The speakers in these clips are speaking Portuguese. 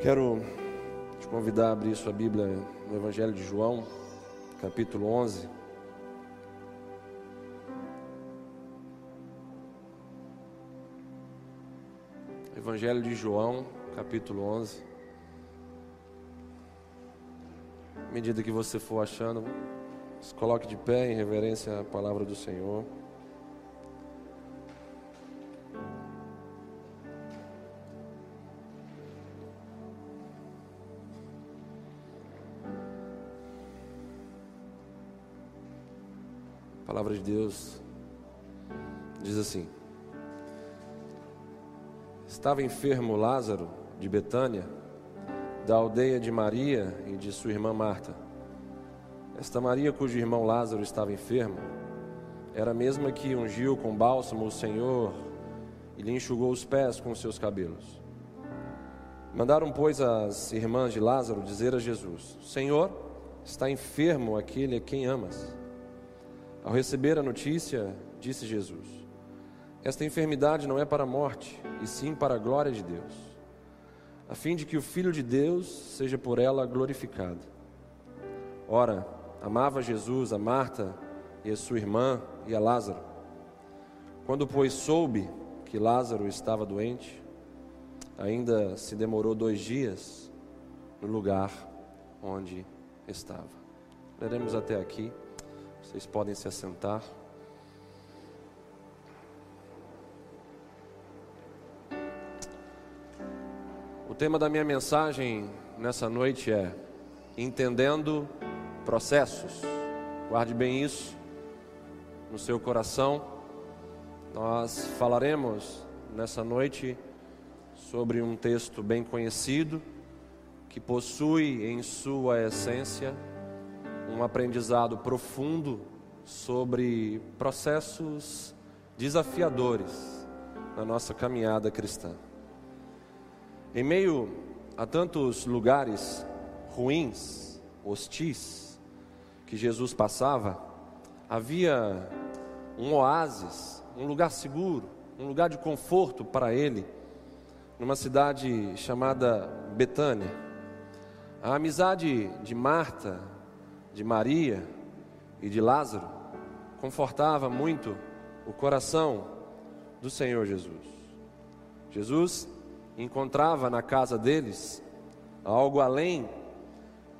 Quero te convidar a abrir sua Bíblia no Evangelho de João, capítulo 11. Evangelho de João, capítulo 11. À medida que você for achando, se coloque de pé em reverência à palavra do Senhor. Palavra de Deus diz assim: Estava enfermo Lázaro de Betânia, da aldeia de Maria e de sua irmã Marta. Esta Maria, cujo irmão Lázaro estava enfermo, era a mesma que ungiu com bálsamo o Senhor e lhe enxugou os pés com seus cabelos. Mandaram, pois, as irmãs de Lázaro dizer a Jesus: Senhor, está enfermo aquele a quem amas. Ao receber a notícia, disse Jesus: Esta enfermidade não é para a morte, e sim para a glória de Deus, a fim de que o Filho de Deus seja por ela glorificado. Ora, amava Jesus a Marta e a sua irmã e a Lázaro. Quando, pois, soube que Lázaro estava doente, ainda se demorou dois dias no lugar onde estava. Leremos até aqui. Vocês podem se assentar. O tema da minha mensagem nessa noite é Entendendo processos. Guarde bem isso no seu coração. Nós falaremos nessa noite sobre um texto bem conhecido que possui em sua essência um aprendizado profundo sobre processos desafiadores na nossa caminhada cristã. Em meio a tantos lugares ruins, hostis, que Jesus passava, havia um oásis, um lugar seguro, um lugar de conforto para ele, numa cidade chamada Betânia. A amizade de Marta, de Maria e de Lázaro confortava muito o coração do Senhor Jesus. Jesus encontrava na casa deles algo além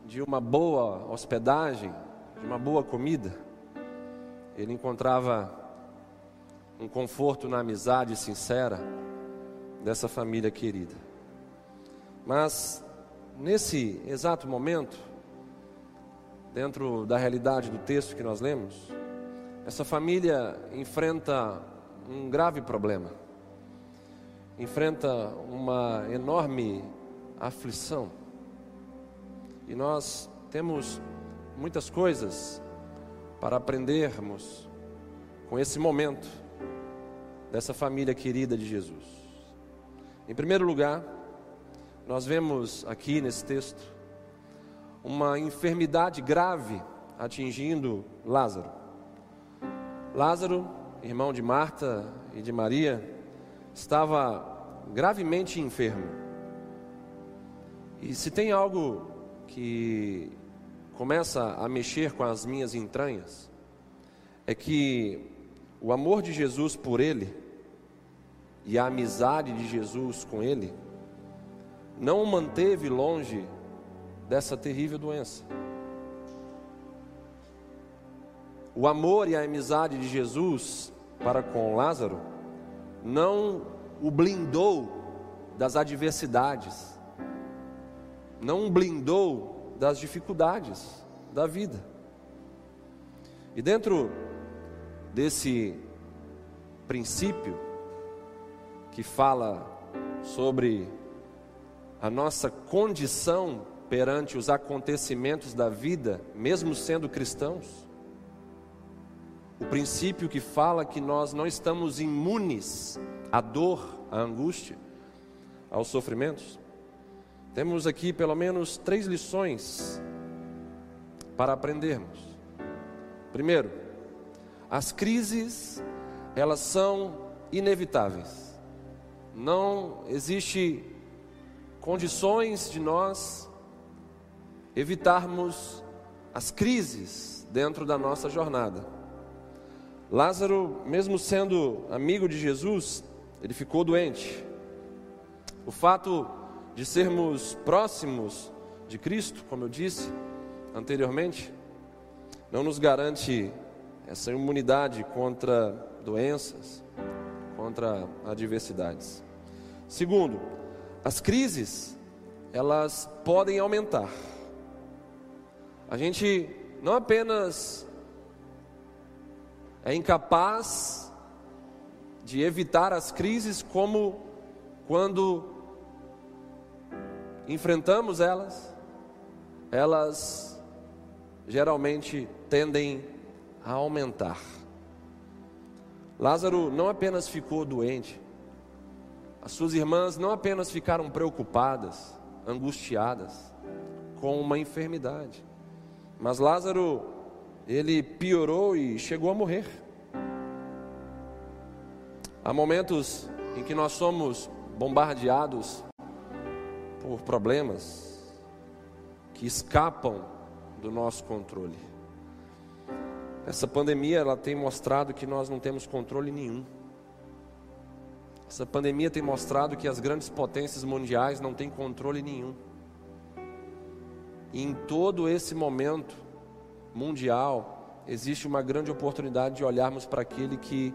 de uma boa hospedagem, de uma boa comida, ele encontrava um conforto na amizade sincera dessa família querida. Mas nesse exato momento, dentro da realidade do texto que nós lemos, essa família enfrenta um grave problema, enfrenta uma enorme aflição. E nós temos muitas coisas para aprendermos com esse momento dessa família querida de Jesus. Em primeiro lugar, nós vemos aqui nesse texto uma enfermidade grave atingindo Lázaro. Lázaro, irmão de Marta e de Maria, estava gravemente enfermo. E se tem algo que começa a mexer com as minhas entranhas é que o amor de Jesus por ele e a amizade de Jesus com ele não o manteve longe dessa terrível doença. O amor e a amizade de Jesus para com Lázaro não o blindou das adversidades, não o blindou das dificuldades da vida. E dentro desse princípio que fala sobre a nossa condição perante os acontecimentos da vida, mesmo sendo cristãos, o princípio que fala que nós não estamos imunes à dor, à angústia, aos sofrimentos, temos aqui pelo menos três lições para aprendermos. Primeiro, as crises, elas são inevitáveis. Não existe condições de nós evitarmos as crises dentro da nossa jornada. Lázaro, mesmo sendo amigo de Jesus, ele ficou doente. O fato de sermos próximos de Cristo, como eu disse anteriormente, não nos garante essa imunidade contra doenças, contra adversidades. Segundo, as crises, elas podem aumentar. A gente não apenas é incapaz de evitar as crises, como quando enfrentamos elas, elas geralmente tendem a aumentar. Lázaro não apenas ficou doente, as suas irmãs não apenas ficaram preocupadas, angustiadas com uma enfermidade, mas Lázaro, ele piorou e chegou a morrer. Há momentos em que nós somos bombardeados por problemas que escapam do nosso controle. Essa pandemia ela tem mostrado que nós não temos controle nenhum. Essa pandemia tem mostrado que as grandes potências mundiais não têm controle nenhum. E em todo esse momento mundial, existe uma grande oportunidade de olharmos para aquele que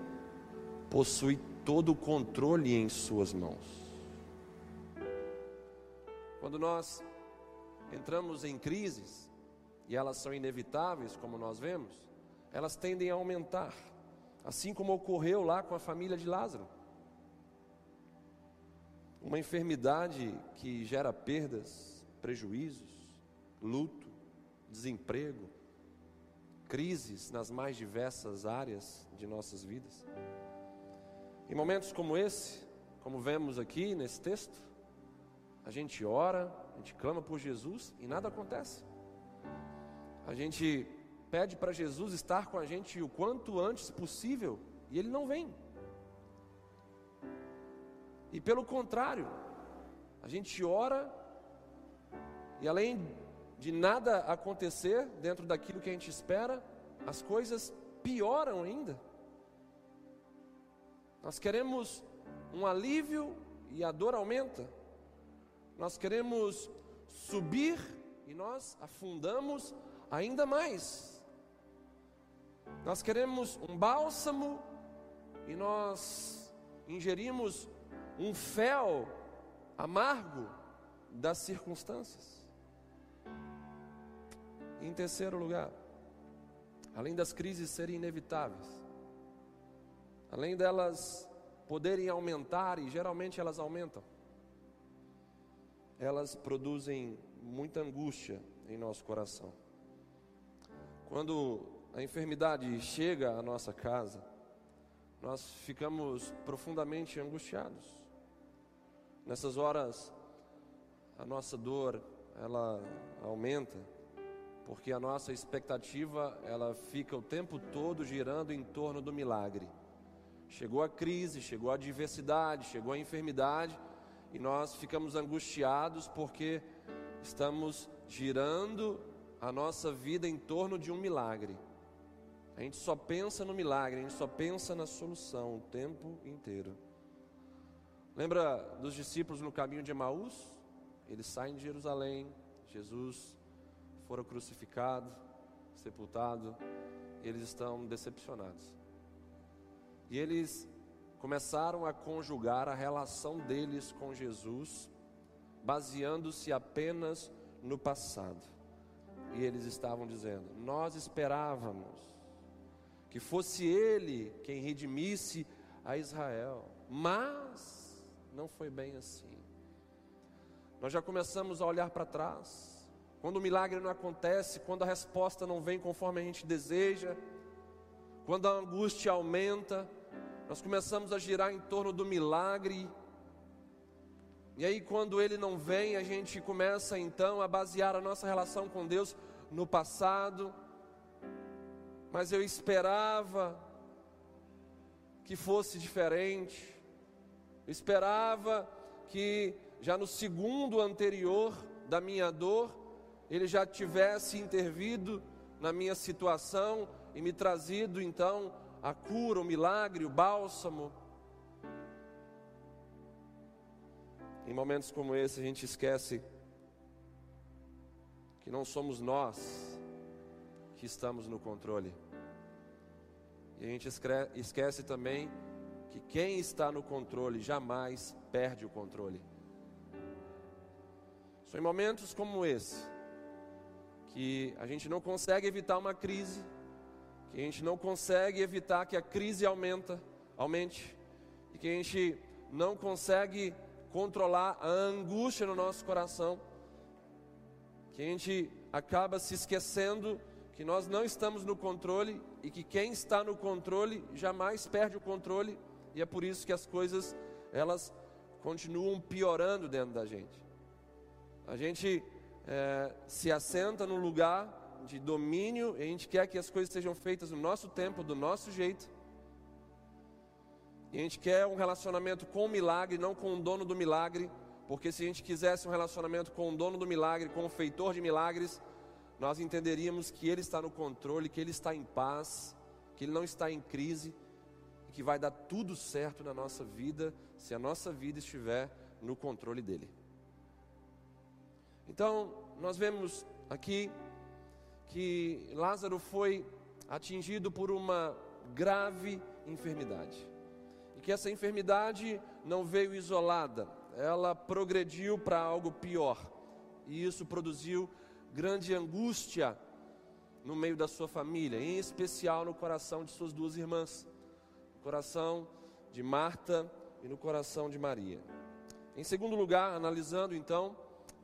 possui todo o controle em Suas mãos. Quando nós entramos em crises, e elas são inevitáveis, como nós vemos, elas tendem a aumentar, assim como ocorreu lá com a família de Lázaro. Uma enfermidade que gera perdas, prejuízos, luto, desemprego, crises nas mais diversas áreas de nossas vidas. Em momentos como esse, como vemos aqui nesse texto, a gente ora, a gente clama por Jesus e nada acontece. A gente pede para Jesus estar com a gente o quanto antes possível e ele não vem. E pelo contrário, a gente ora e além de nada acontecer dentro daquilo que a gente espera, as coisas pioram ainda. Nós queremos um alívio e a dor aumenta. Nós queremos subir e nós afundamos ainda mais. Nós queremos um bálsamo e nós ingerimos um fel amargo das circunstâncias. Em terceiro lugar, além das crises serem inevitáveis, além delas poderem aumentar, e geralmente elas aumentam, elas produzem muita angústia em nosso coração. Quando a enfermidade chega à nossa casa, nós ficamos profundamente angustiados. Nessas horas, a nossa dor, ela aumenta, porque a nossa expectativa, ela fica o tempo todo girando em torno do milagre. Chegou a crise, chegou a adversidade, chegou a enfermidade, e nós ficamos angustiados porque estamos girando a nossa vida em torno de um milagre. A gente só pensa no milagre, a gente só pensa na solução o tempo inteiro. Lembra dos discípulos no caminho de Emaús? Eles saem de Jerusalém, Jesus fora crucificado, sepultado, eles estão decepcionados. E eles começaram a conjugar a relação deles com Jesus, baseando-se apenas no passado. E eles estavam dizendo: Nós esperávamos que fosse Ele quem redimisse a Israel, mas não foi bem assim. Nós já começamos a olhar para trás. Quando o milagre não acontece, quando a resposta não vem conforme a gente deseja, quando a angústia aumenta, nós começamos a girar em torno do milagre. E aí, quando ele não vem, a gente começa então a basear a nossa relação com Deus no passado. Mas eu esperava que fosse diferente. Eu esperava que já no segundo anterior da minha dor, ele já tivesse intervido na minha situação e me trazido então a cura, o milagre, o bálsamo. Em momentos como esse, a gente esquece que não somos nós que estamos no controle. E a gente esquece também que quem está no controle jamais perde o controle. São em momentos como esse que a gente não consegue evitar uma crise, que a gente não consegue evitar que a crise aumenta, aumente, e que a gente não consegue controlar a angústia no nosso coração, que a gente acaba se esquecendo que nós não estamos no controle e que quem está no controle jamais perde o controle, e é por isso que as coisas elas continuam piorando dentro da gente. A gente é, se assenta num lugar de domínio e a gente quer que as coisas sejam feitas no nosso tempo, do nosso jeito. E a gente quer um relacionamento com o milagre, não com o dono do milagre, porque se a gente quisesse um relacionamento com o dono do milagre, com o feitor de milagres, nós entenderíamos que Ele está no controle, que Ele está em paz, que Ele não está em crise, e que vai dar tudo certo na nossa vida, se a nossa vida estiver no controle dEle. Então, nós vemos aqui que Lázaro foi atingido por uma grave enfermidade e que essa enfermidade não veio isolada, ela progrediu para algo pior, e isso produziu grande angústia no meio da sua família, em especial no coração de suas duas irmãs, no coração de Marta e no coração de Maria. Em segundo lugar, analisando então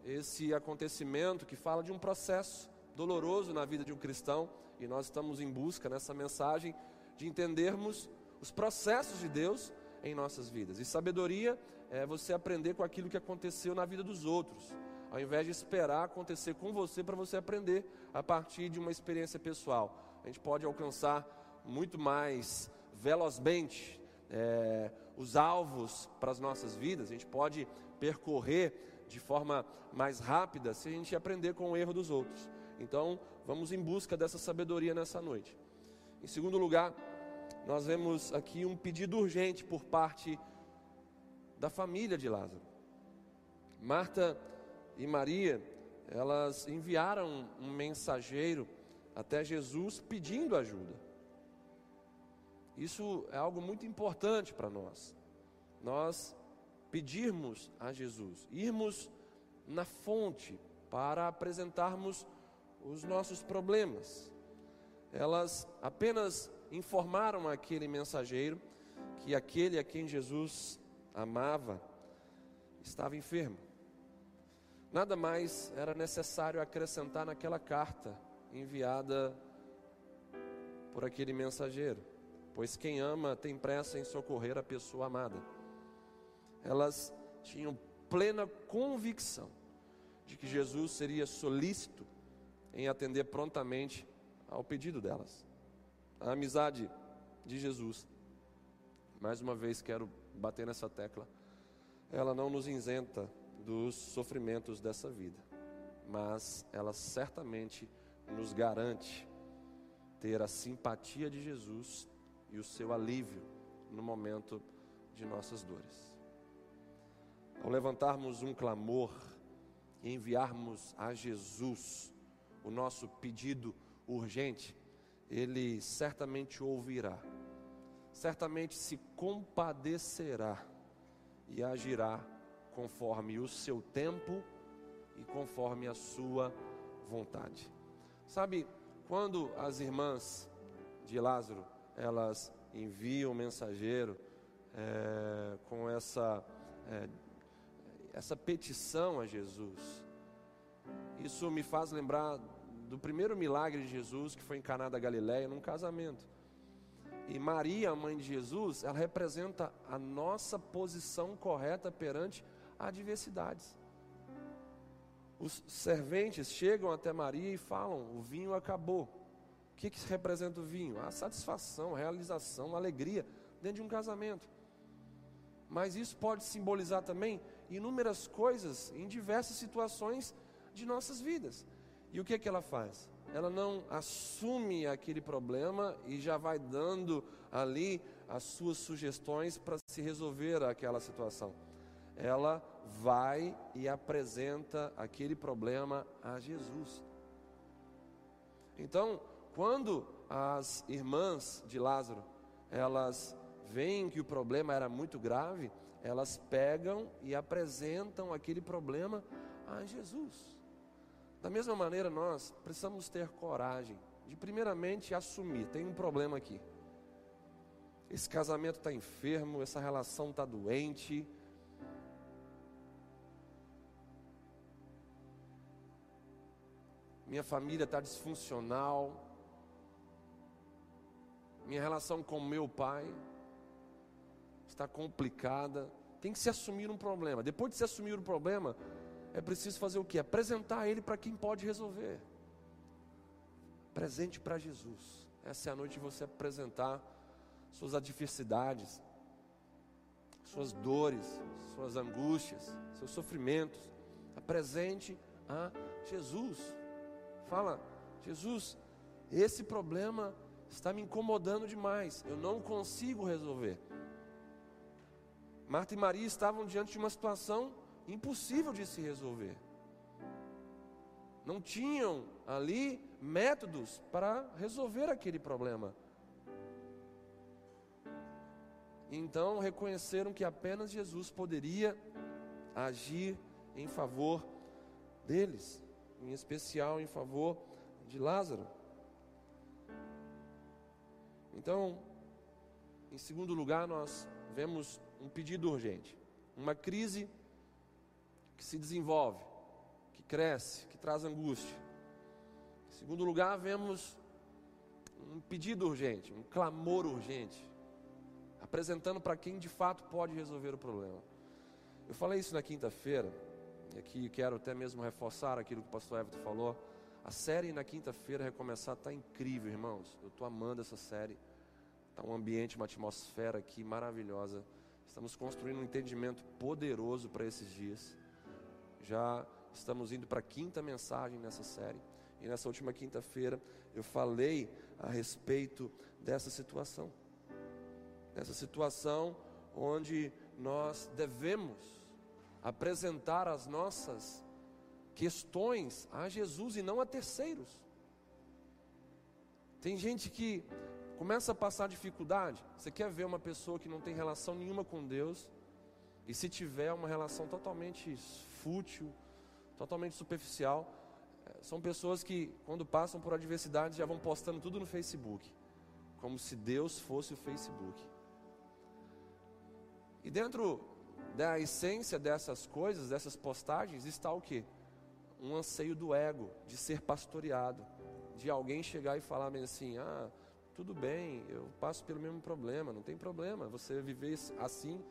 esse acontecimento que fala de um processo doloroso na vida de um cristão, e nós estamos em busca nessa mensagem de entendermos os processos de Deus em nossas vidas. E sabedoria é você aprender com aquilo que aconteceu na vida dos outros, ao invés de esperar acontecer com você para você aprender a partir de uma experiência pessoal. A gente pode alcançar muito mais velozmente é, os alvos para as nossas vidas, a gente pode percorrer de forma mais rápida se a gente aprender com o erro dos outros. Então, vamos em busca dessa sabedoria nessa noite. Em segundo lugar, nós vemos aqui um pedido urgente por parte da família de Lázaro. Marta e Maria, elas enviaram um mensageiro até Jesus pedindo ajuda. Isso é algo muito importante para nós. Nós pedirmos a Jesus, irmos na fonte para apresentarmos os nossos problemas. Elas apenas informaram aquele mensageiro que aquele a quem Jesus amava estava enfermo. Nada mais era necessário acrescentar naquela carta enviada por aquele mensageiro, pois quem ama tem pressa em socorrer a pessoa amada. Elas tinham plena convicção de que Jesus seria solícito em atender prontamente ao pedido delas a amizade de Jesus. Mais uma vez quero bater nessa tecla. Ela não nos isenta dos sofrimentos dessa vida, mas ela certamente nos garante ter a simpatia de Jesus e o seu alívio no momento de nossas dores. Ao levantarmos um clamor e enviarmos a Jesus o nosso pedido urgente, ele certamente ouvirá, certamente se compadecerá e agirá conforme o seu tempo e conforme a sua vontade. Sabe, quando as irmãs de Lázaro, elas enviam o mensageiro é, com essa, é, essa petição a Jesus, isso me faz lembrar do primeiro milagre de Jesus, que foi em Caná da Galileia, num casamento. E Maria, a mãe de Jesus, ela representa a nossa posição correta perante adversidades. Os serventes chegam até Maria e falam: o vinho acabou. O que, que representa o vinho? A satisfação, a realização, a alegria dentro de um casamento. Mas isso pode simbolizar também inúmeras coisas em diversas situações de nossas vidas. E o que, é que ela faz? Ela não assume aquele problema e já vai dando ali as suas sugestões para se resolver aquela situação. Ela vai e apresenta aquele problema a Jesus. Então, quando as irmãs de Lázaro, elas veem que o problema era muito grave, elas pegam e apresentam aquele problema a Jesus. Da mesma maneira, nós precisamos ter coragem de, primeiramente, assumir: tem um problema aqui. Esse casamento está enfermo, essa relação está doente. Minha família está disfuncional. Minha relação com meu pai está complicada. Tem que se assumir um problema. Depois de se assumir um problema, é preciso fazer o que? Apresentar ele para quem pode resolver. Presente para Jesus. Essa é a noite de você apresentar suas adversidades, suas dores, suas angústias, seus sofrimentos. Apresente a Jesus. Fala, Jesus, esse problema está me incomodando demais. Eu não consigo resolver. Marta e Maria estavam diante de uma situação impossível de se resolver. Não tinham ali métodos para resolver aquele problema. Então reconheceram que apenas Jesus poderia agir em favor deles, em especial em favor de Lázaro. Então, em segundo lugar, nós vemos um pedido urgente, uma crise que se desenvolve, que cresce, que traz angústia. Em segundo lugar, vemos um pedido urgente, um clamor urgente, apresentando para quem de fato pode resolver o problema. Eu falei isso na quinta-feira, e aqui quero até mesmo reforçar aquilo que o pastor Everton falou. A série na quinta-feira recomeçar está incrível, irmãos. Eu estou amando essa série. Está um ambiente, uma atmosfera aqui maravilhosa. Estamos construindo um entendimento poderoso para esses dias. Já estamos indo para a quinta mensagem nessa série. E nessa última quinta-feira eu falei a respeito dessa situação. Dessa situação onde nós devemos apresentar as nossas questões a Jesus e não a terceiros. Tem gente que começa a passar dificuldade, você quer ver uma pessoa que não tem relação nenhuma com Deus, e se tiver uma relação totalmente fútil, totalmente superficial, eh, são pessoas que, quando passam por adversidade, já vão postando tudo no Facebook, como se Deus fosse o Facebook. E dentro da essência dessas coisas, dessas postagens, está o que? Um anseio do ego, de ser pastoreado, de alguém chegar e falar assim: ah tudo bem, eu passo pelo mesmo problema, não tem problema você viver assim.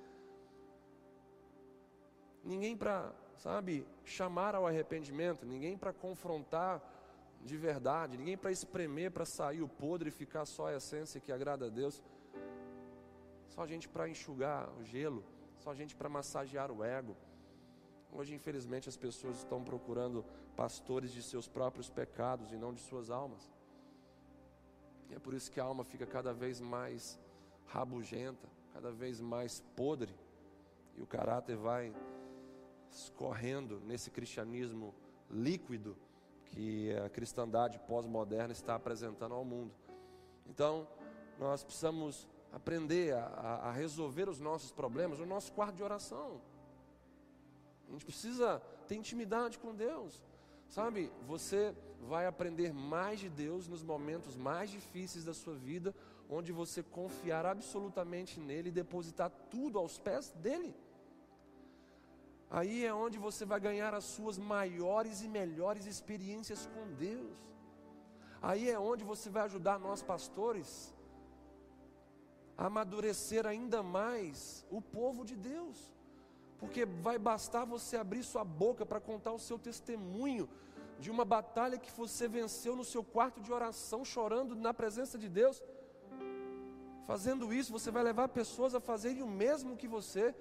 Ninguém para, sabe, chamar ao arrependimento, ninguém para confrontar de verdade, ninguém para espremer, para sair o podre e ficar só a essência que agrada a Deus. Só gente para enxugar o gelo, só gente para massagear o ego. Hoje, infelizmente, as pessoas estão procurando pastores de seus próprios pecados e não de suas almas. E é por isso que a alma fica cada vez mais rabugenta, cada vez mais podre, e o caráter vai escorrendo nesse cristianismo líquido que a cristandade pós-moderna está apresentando ao mundo. Então, nós precisamos aprender a, a, resolver os nossos problemas no nosso quarto de oração. A gente precisa ter intimidade com Deus. Sabe, você vai aprender mais de Deus nos momentos mais difíceis da sua vida, onde você confiar absolutamente nele e depositar tudo aos pés dele. Aí é onde você vai ganhar as suas maiores e melhores experiências com Deus. Aí é onde você vai ajudar nós pastores a amadurecer ainda mais o povo de Deus porque vai bastar você abrir sua boca para contar o seu testemunho de uma batalha que você venceu no seu quarto de oração, chorando na presença de Deus. Fazendo isso, você vai levar pessoas a fazerem o mesmo que você,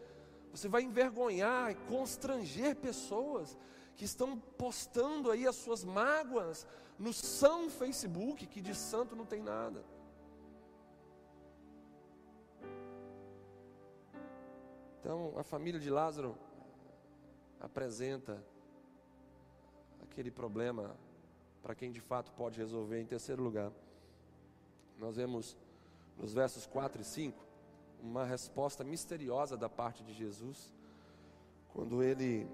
Você vai envergonhar e constranger pessoas que estão postando aí as suas mágoas no São Facebook, que de santo não tem nada. Então, a família de Lázaro apresenta aquele problema para quem de fato pode resolver. Em terceiro lugar, nós vemos nos versos 4 e 5 uma resposta misteriosa da parte de Jesus, quando ele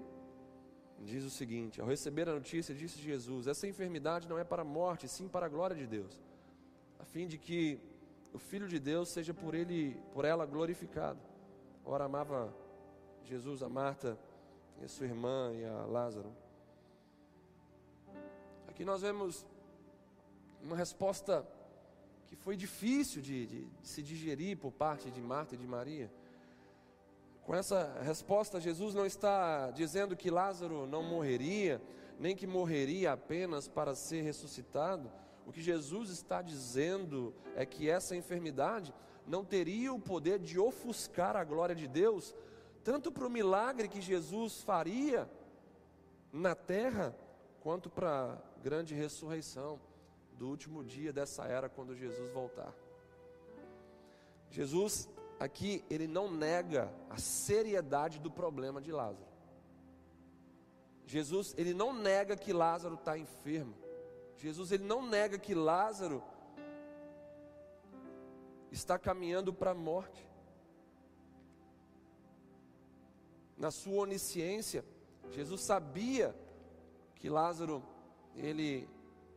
diz o seguinte: Ao receber a notícia, disse Jesus: Essa enfermidade não é para a morte, sim para a glória de Deus, a fim de que o Filho de Deus seja por ele, por ela glorificado. Ora amava Jesus a Marta e a sua irmã e a Lázaro. Aqui nós vemos uma resposta que foi difícil de, de, de, se digerir por parte de Marta e de Maria. Com essa resposta, Jesus não está dizendo que Lázaro não morreria, nem que morreria apenas para ser ressuscitado. O que Jesus está dizendo é que essa enfermidade não teria o poder de ofuscar a glória de Deus, tanto para o milagre que Jesus faria na terra, quanto para grande ressurreição do último dia dessa era, quando Jesus voltar. Jesus, aqui, ele não nega a seriedade do problema de Lázaro. Jesus, ele não nega que Lázaro está enfermo. Jesus, ele não nega que Lázaro está caminhando para a morte. Na sua onisciência, Jesus sabia que Lázaro, ele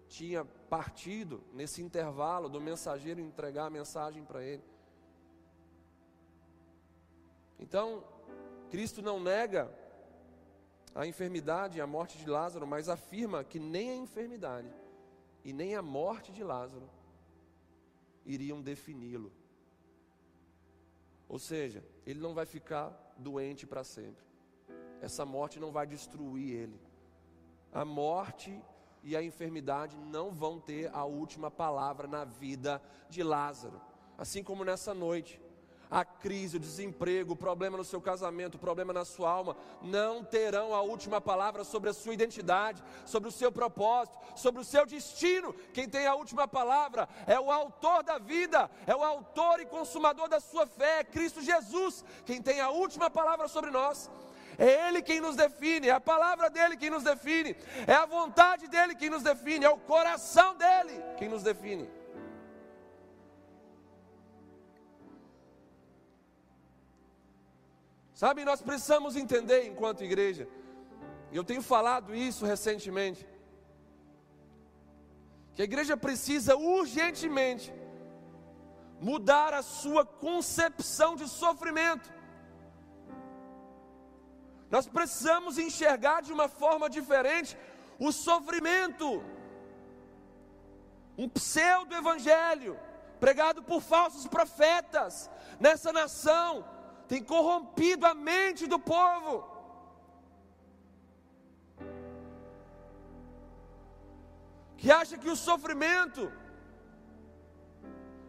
tinha partido nesse intervalo do mensageiro entregar a mensagem para ele. Então, Cristo não nega a enfermidade e a morte de Lázaro, mas afirma que nem a enfermidade e nem a morte de Lázaro iriam defini-lo. Ou seja, ele não vai ficar doente para sempre. Essa morte não vai destruir ele. A morte e a enfermidade não vão ter a última palavra na vida de Lázaro. Assim como nessa noite, a crise, o desemprego, o problema no seu casamento, o problema na sua alma, não terão a última palavra sobre a sua identidade, sobre o seu propósito, sobre o seu destino. Quem tem a última palavra é o autor da vida, é o autor e consumador da sua fé, é Cristo Jesus. Quem tem a última palavra sobre nós. É Ele quem nos define, é a palavra dele quem nos define, é a vontade dele quem nos define, é o coração dele quem nos define. Sabe, nós precisamos entender enquanto igreja, eu tenho falado isso recentemente, que a igreja precisa urgentemente mudar a sua concepção de sofrimento. Nós precisamos enxergar de uma forma diferente o sofrimento. Um pseudo-evangelho pregado por falsos profetas nessa nação tem corrompido a mente do povo. Que acha que o sofrimento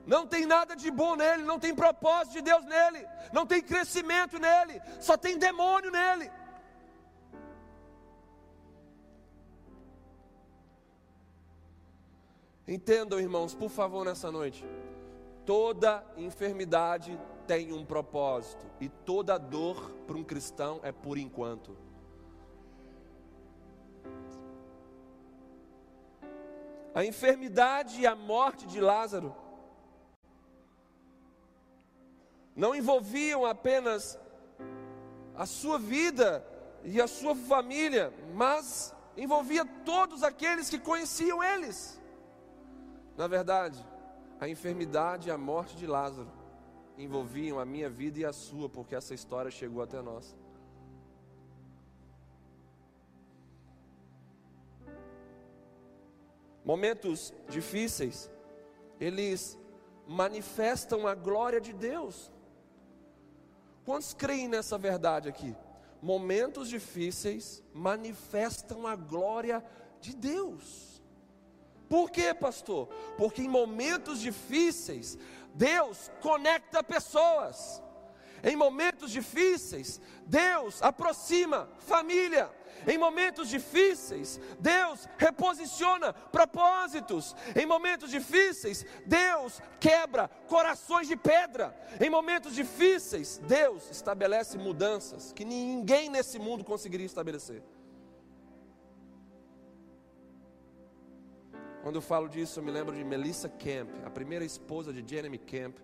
não tem nada de bom nele, não tem propósito de Deus nele, não tem crescimento nele, só tem demônio nele. Entendam, irmãos, por favor, nessa noite. Toda enfermidade tem um propósito, e toda dor para um cristão é por enquanto. A enfermidade e a morte de Lázaro não envolviam apenas a sua vida e a sua família, mas envolvia todos aqueles que conheciam eles. Na verdade, a enfermidade e a morte de Lázaro envolviam a minha vida e a sua, porque essa história chegou até nós. Momentos difíceis, eles manifestam a glória de Deus. Quantos creem nessa verdade aqui? Momentos difíceis manifestam a glória de Deus. Por quê, pastor? Porque em momentos difíceis, Deus conecta pessoas. Em momentos difíceis, Deus aproxima família. Em momentos difíceis, Deus reposiciona propósitos. Em momentos difíceis, Deus quebra corações de pedra. Em momentos difíceis, Deus estabelece mudanças que ninguém nesse mundo conseguiria estabelecer. Quando eu falo disso, eu me lembro de Melissa Camp, a primeira esposa de Jeremy Camp,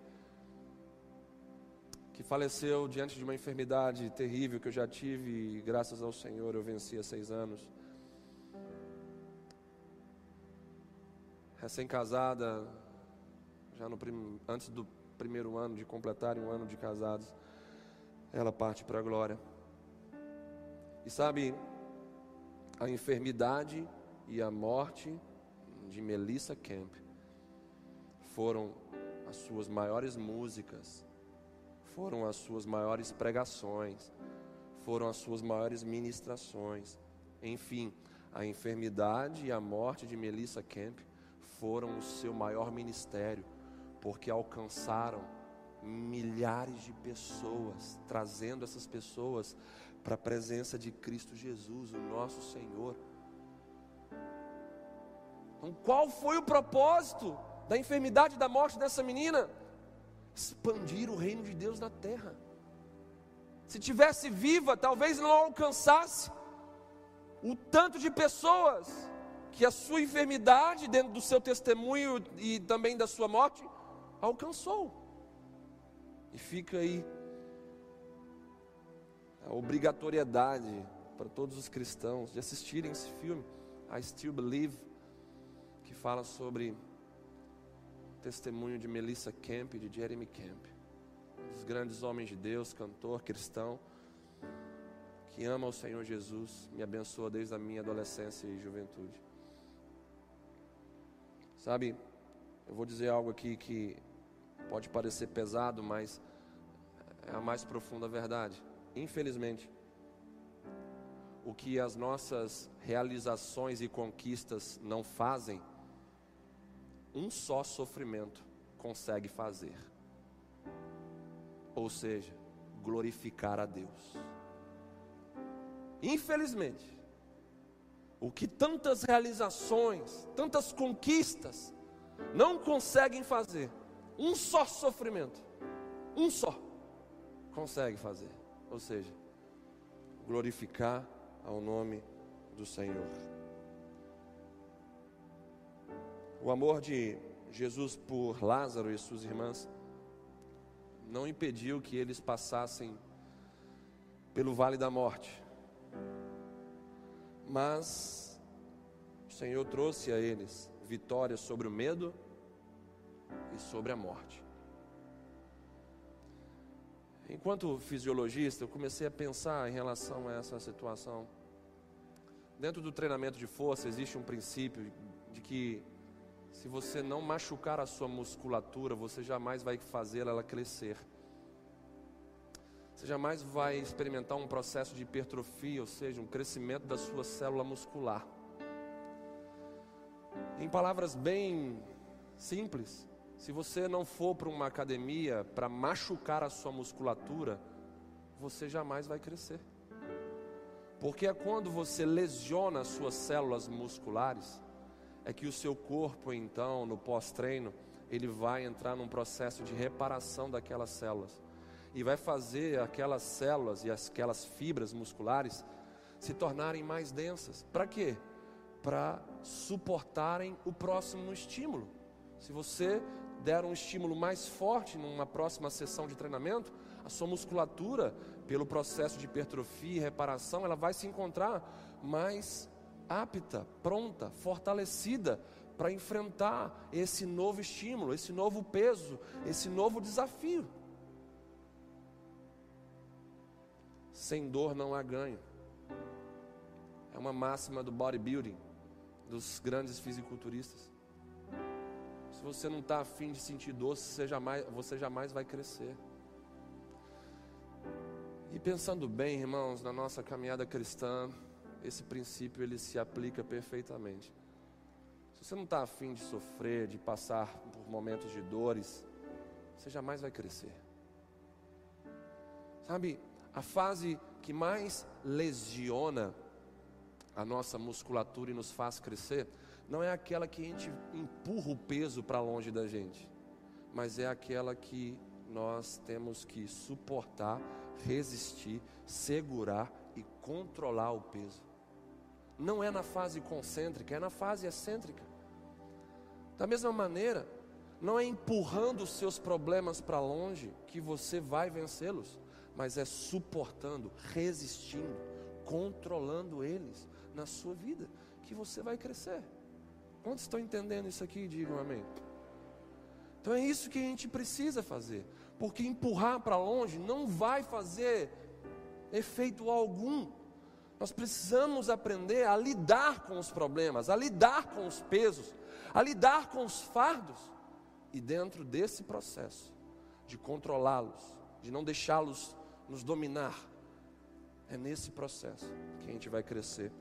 que faleceu diante de uma enfermidade terrível que eu já tive e graças ao Senhor eu venci há seis anos. Recém-casada, já no prim... antes do primeiro ano de completarem um ano de casados, ela parte para a glória. E sabe, a enfermidade e a morte de Melissa Camp foram as suas maiores músicas, foram as suas maiores pregações, foram as suas maiores ministrações. Enfim, a enfermidade e a morte de Melissa Camp foram o seu maior ministério, porque alcançaram milhares de pessoas, trazendo essas pessoas para a presença de Cristo Jesus, o nosso Senhor. Então, qual foi o propósito da enfermidade e da morte dessa menina? Expandir o reino de Deus na terra. Se tivesse viva, talvez não alcançasse o tanto de pessoas que a sua enfermidade, dentro do seu testemunho e também da sua morte, alcançou. E fica aí a obrigatoriedade para todos os cristãos de assistirem esse filme, I Still Believe que fala sobre testemunho de Melissa Camp e de Jeremy Camp, dos grandes homens de Deus, cantor cristão, que ama o Senhor Jesus, me abençoa desde a minha adolescência e juventude. Sabe, eu vou dizer algo aqui que pode parecer pesado, mas é a mais profunda verdade. Infelizmente, o que as nossas realizações e conquistas não fazem, um só sofrimento consegue fazer. Ou seja, glorificar a Deus. Infelizmente, o que tantas realizações, tantas conquistas não conseguem fazer, um só sofrimento, um só, consegue fazer. Ou seja, glorificar ao nome do Senhor. O amor de Jesus por Lázaro e suas irmãs não impediu que eles passassem pelo vale da morte. Mas o Senhor trouxe a eles vitória sobre o medo e sobre a morte. Enquanto fisiologista, eu comecei a pensar em relação a essa situação. Dentro do treinamento de força existe um princípio de que se você não machucar a sua musculatura, você jamais vai fazer ela crescer. Você jamais vai experimentar um processo de hipertrofia, ou seja, um crescimento da sua célula muscular. Em palavras bem simples, se você não for para uma academia para machucar a sua musculatura, você jamais vai crescer. Porque é quando você lesiona as suas células musculares, é que o seu corpo, então, no pós-treino, ele vai entrar num processo de reparação daquelas células e vai fazer aquelas células e aquelas fibras musculares se tornarem mais densas. Para quê? Para suportarem o próximo estímulo. Se você der um estímulo mais forte numa próxima sessão de treinamento, a sua musculatura, pelo processo de hipertrofia e reparação, ela vai se encontrar mais apta, pronta, fortalecida para enfrentar esse novo estímulo, esse novo peso, esse novo desafio. Sem dor não há ganho. É uma máxima do bodybuilding, dos grandes fisiculturistas. Se você não está afim de sentir dor, você jamais, você jamais vai crescer. E pensando bem, irmãos, na nossa caminhada cristã, esse princípio ele se aplica perfeitamente. Se você não está afim de sofrer, de passar por momentos de dores, você jamais vai crescer. Sabe, a fase que mais lesiona a nossa musculatura e nos faz crescer, não é aquela que a gente empurra o peso para longe da gente, mas é aquela que nós temos que suportar, resistir, segurar e controlar o peso. Não é na fase concêntrica, é na fase excêntrica. Da mesma maneira, não é empurrando os seus problemas para longe que você vai vencê-los, mas é suportando, resistindo, controlando eles na sua vida que você vai crescer. Quantos estão entendendo isso aqui? Digam amém. Então é isso que a gente precisa fazer, porque empurrar para longe não vai fazer efeito algum. Nós precisamos aprender a lidar com os problemas, a lidar com os pesos, a lidar com os fardos. E dentro desse processo de controlá-los, de não deixá-los nos dominar, é nesse processo que a gente vai crescer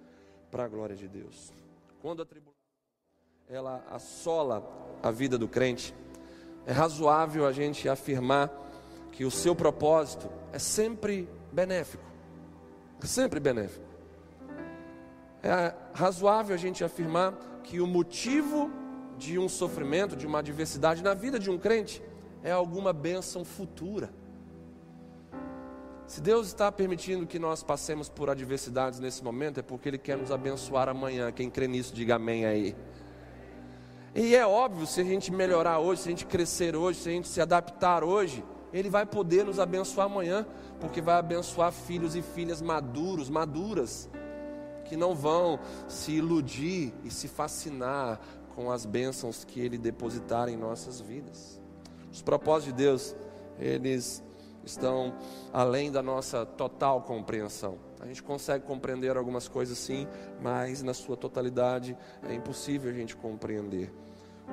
para a glória de Deus. Quando a tribulação ela assola a vida do crente, é razoável a gente afirmar que o seu propósito é sempre benéfico. É sempre benéfico. É razoável a gente afirmar que o motivo de um sofrimento, de uma adversidade na vida de um crente é alguma bênção futura. Se Deus está permitindo que nós passemos por adversidades nesse momento, é porque Ele quer nos abençoar amanhã. Quem crê nisso, diga amém aí. E é óbvio, se a gente melhorar hoje, se a gente crescer hoje, se a gente se adaptar hoje, Ele vai poder nos abençoar amanhã, porque vai abençoar filhos e filhas maduros, maduras, que não vão se iludir e se fascinar com as bênçãos que Ele depositar em nossas vidas. Os propósitos de Deus, eles estão além da nossa total compreensão. A gente consegue compreender algumas coisas sim, mas na sua totalidade é impossível a gente compreender.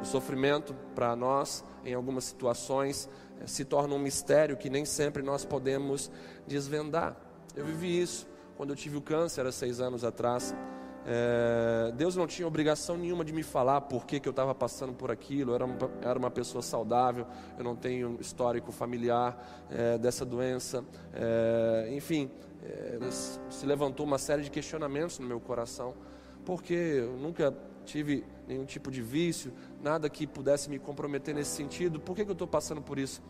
O sofrimento, para nós, em algumas situações, eh, se torna um mistério que nem sempre nós podemos desvendar. Eu vivi isso quando eu tive o câncer há seis anos atrás. É, Deus não tinha obrigação nenhuma de me falar por que, que eu estava passando por aquilo. Eu era, uma, era uma pessoa saudável, eu não tenho histórico familiar é, dessa doença. É, enfim, se levantou uma série de questionamentos no meu coração, porque eu nunca tive nenhum tipo de vício, nada que pudesse me comprometer nesse sentido. Por que, que eu estou passando por isso?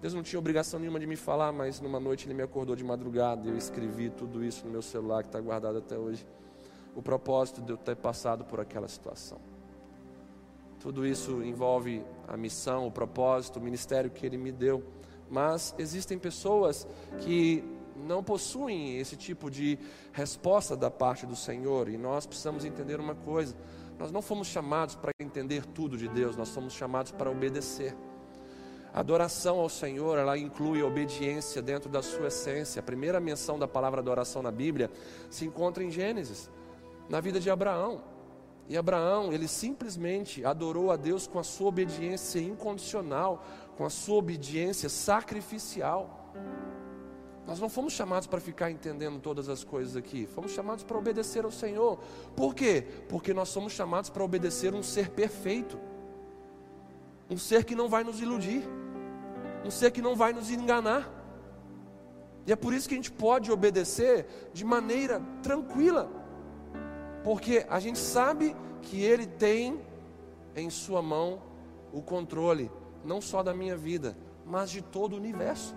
Deus não tinha obrigação nenhuma de me falar, mas numa noite ele me acordou de madrugada e eu escrevi tudo isso no meu celular que está guardado até hoje o propósito de eu ter passado por aquela situação. Tudo isso envolve a missão, o propósito, o ministério que Ele me deu. Mas existem pessoas que não possuem esse tipo de resposta da parte do Senhor e nós precisamos entender uma coisa: nós não fomos chamados para entender tudo de Deus, nós fomos chamados para obedecer. Adoração ao Senhor, ela inclui obediência dentro da sua essência. A primeira menção da palavra adoração na Bíblia se encontra em Gênesis na vida de Abraão. E Abraão, ele simplesmente adorou a Deus com a sua obediência incondicional, com a sua obediência sacrificial. Nós não fomos chamados para ficar entendendo todas as coisas aqui, fomos chamados para obedecer ao Senhor. Por quê? Porque nós somos chamados para obedecer um ser perfeito, um ser que não vai nos iludir, um ser que não vai nos enganar. E é por isso que a gente pode obedecer de maneira tranquila porque a gente sabe que Ele tem em Sua mão o controle, não só da minha vida, mas de todo o universo.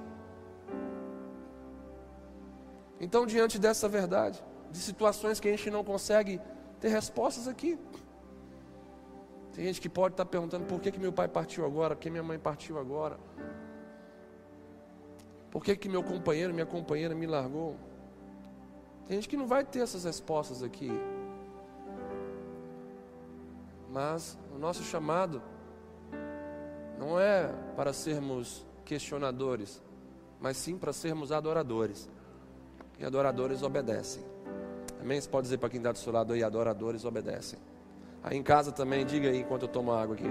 Então, diante dessa verdade, de situações que a gente não consegue ter respostas aqui, tem gente que pode estar perguntando por que, que meu pai partiu agora, por que minha mãe partiu agora, por que, que meu companheiro, minha companheira me largou. Tem gente que não vai ter essas respostas aqui. Mas o nosso chamado não é para sermos questionadores, mas sim para sermos adoradores. E adoradores obedecem. Amém? Você pode dizer para quem está do seu lado aí, adoradores obedecem. Aí em casa também, diga aí enquanto eu tomo água aqui.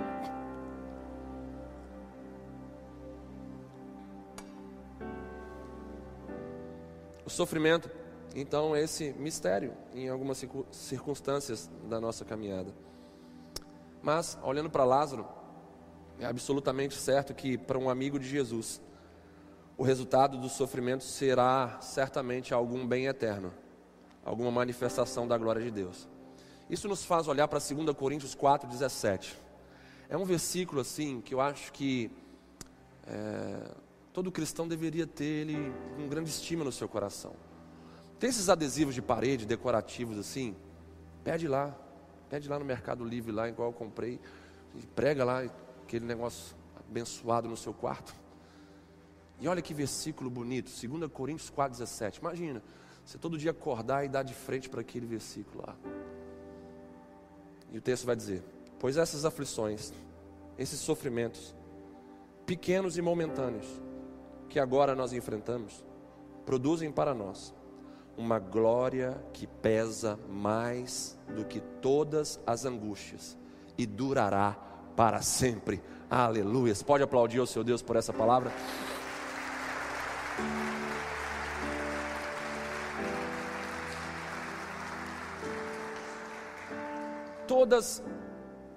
Sofrimento, então, esse mistério em algumas circunstâncias da nossa caminhada. Mas, olhando para Lázaro, é absolutamente certo que para um amigo de Jesus, o resultado do sofrimento será certamente algum bem eterno, alguma manifestação da glória de Deus. Isso nos faz olhar para 2 Coríntios 4,17. É um versículo assim que eu acho que é, todo cristão deveria ter ele com grande estima no seu coração. Tem esses adesivos de parede, decorativos assim, pede lá, pede lá no Mercado Livre, lá igual eu comprei, prega lá aquele negócio abençoado no seu quarto. E olha que versículo bonito, 2 Coríntios 4,17. Imagina, você todo dia acordar e dar de frente para aquele versículo lá. E o texto vai dizer: Pois essas aflições, esses sofrimentos, pequenos e momentâneos, que agora nós enfrentamos, produzem para nós uma glória que pesa mais do que todas as angústias e durará para sempre. Aleluia. Pode aplaudir o seu Deus por essa palavra? Todas,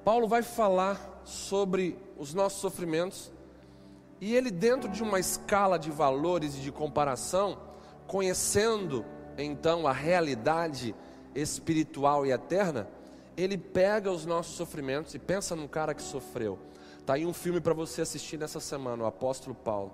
Paulo vai falar sobre os nossos sofrimentos, e ele, dentro de uma escala de valores e de comparação, conhecendo então a realidade espiritual e eterna, ele pega os nossos sofrimentos e pensa num cara que sofreu. Tá aí um filme para você assistir nessa semana, o apóstolo Paulo.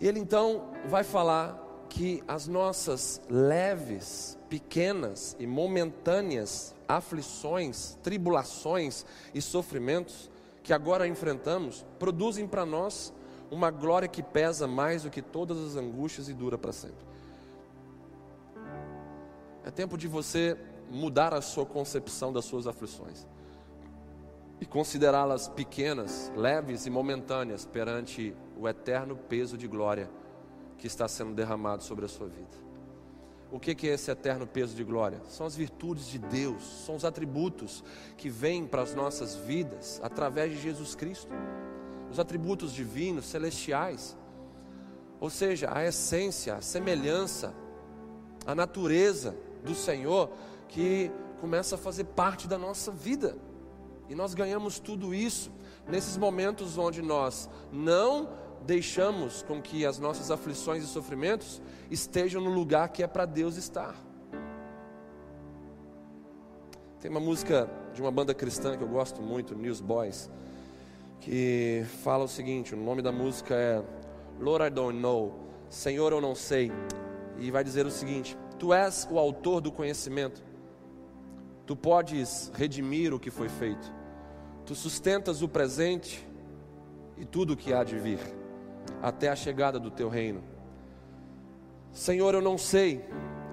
Ele então vai falar que as nossas leves, pequenas e momentâneas aflições, tribulações e sofrimentos que agora enfrentamos produzem para nós uma glória que pesa mais do que todas as angústias e dura para sempre. É tempo de você mudar a sua concepção das suas aflições e considerá-las pequenas, leves e momentâneas perante o eterno peso de glória que está sendo derramado sobre a sua vida. O que é esse eterno peso de glória? São as virtudes de Deus, são os atributos que vêm para as nossas vidas através de Jesus Cristo, os atributos divinos, celestiais, ou seja, a essência, a semelhança, a natureza do Senhor que começa a fazer parte da nossa vida. E nós ganhamos tudo isso nesses momentos onde nós não deixamos com que as nossas aflições e sofrimentos estejam no lugar que é para Deus estar. Tem uma música de uma banda cristã que eu gosto muito, Newsboys, que fala o seguinte: o nome da música é Lord I Don't Know, Senhor eu não sei, e vai dizer o seguinte: Tu és o autor do conhecimento. Tu podes redimir o que foi feito. Tu sustentas o presente e tudo o que há de vir, até a chegada do teu reino. Senhor, eu não sei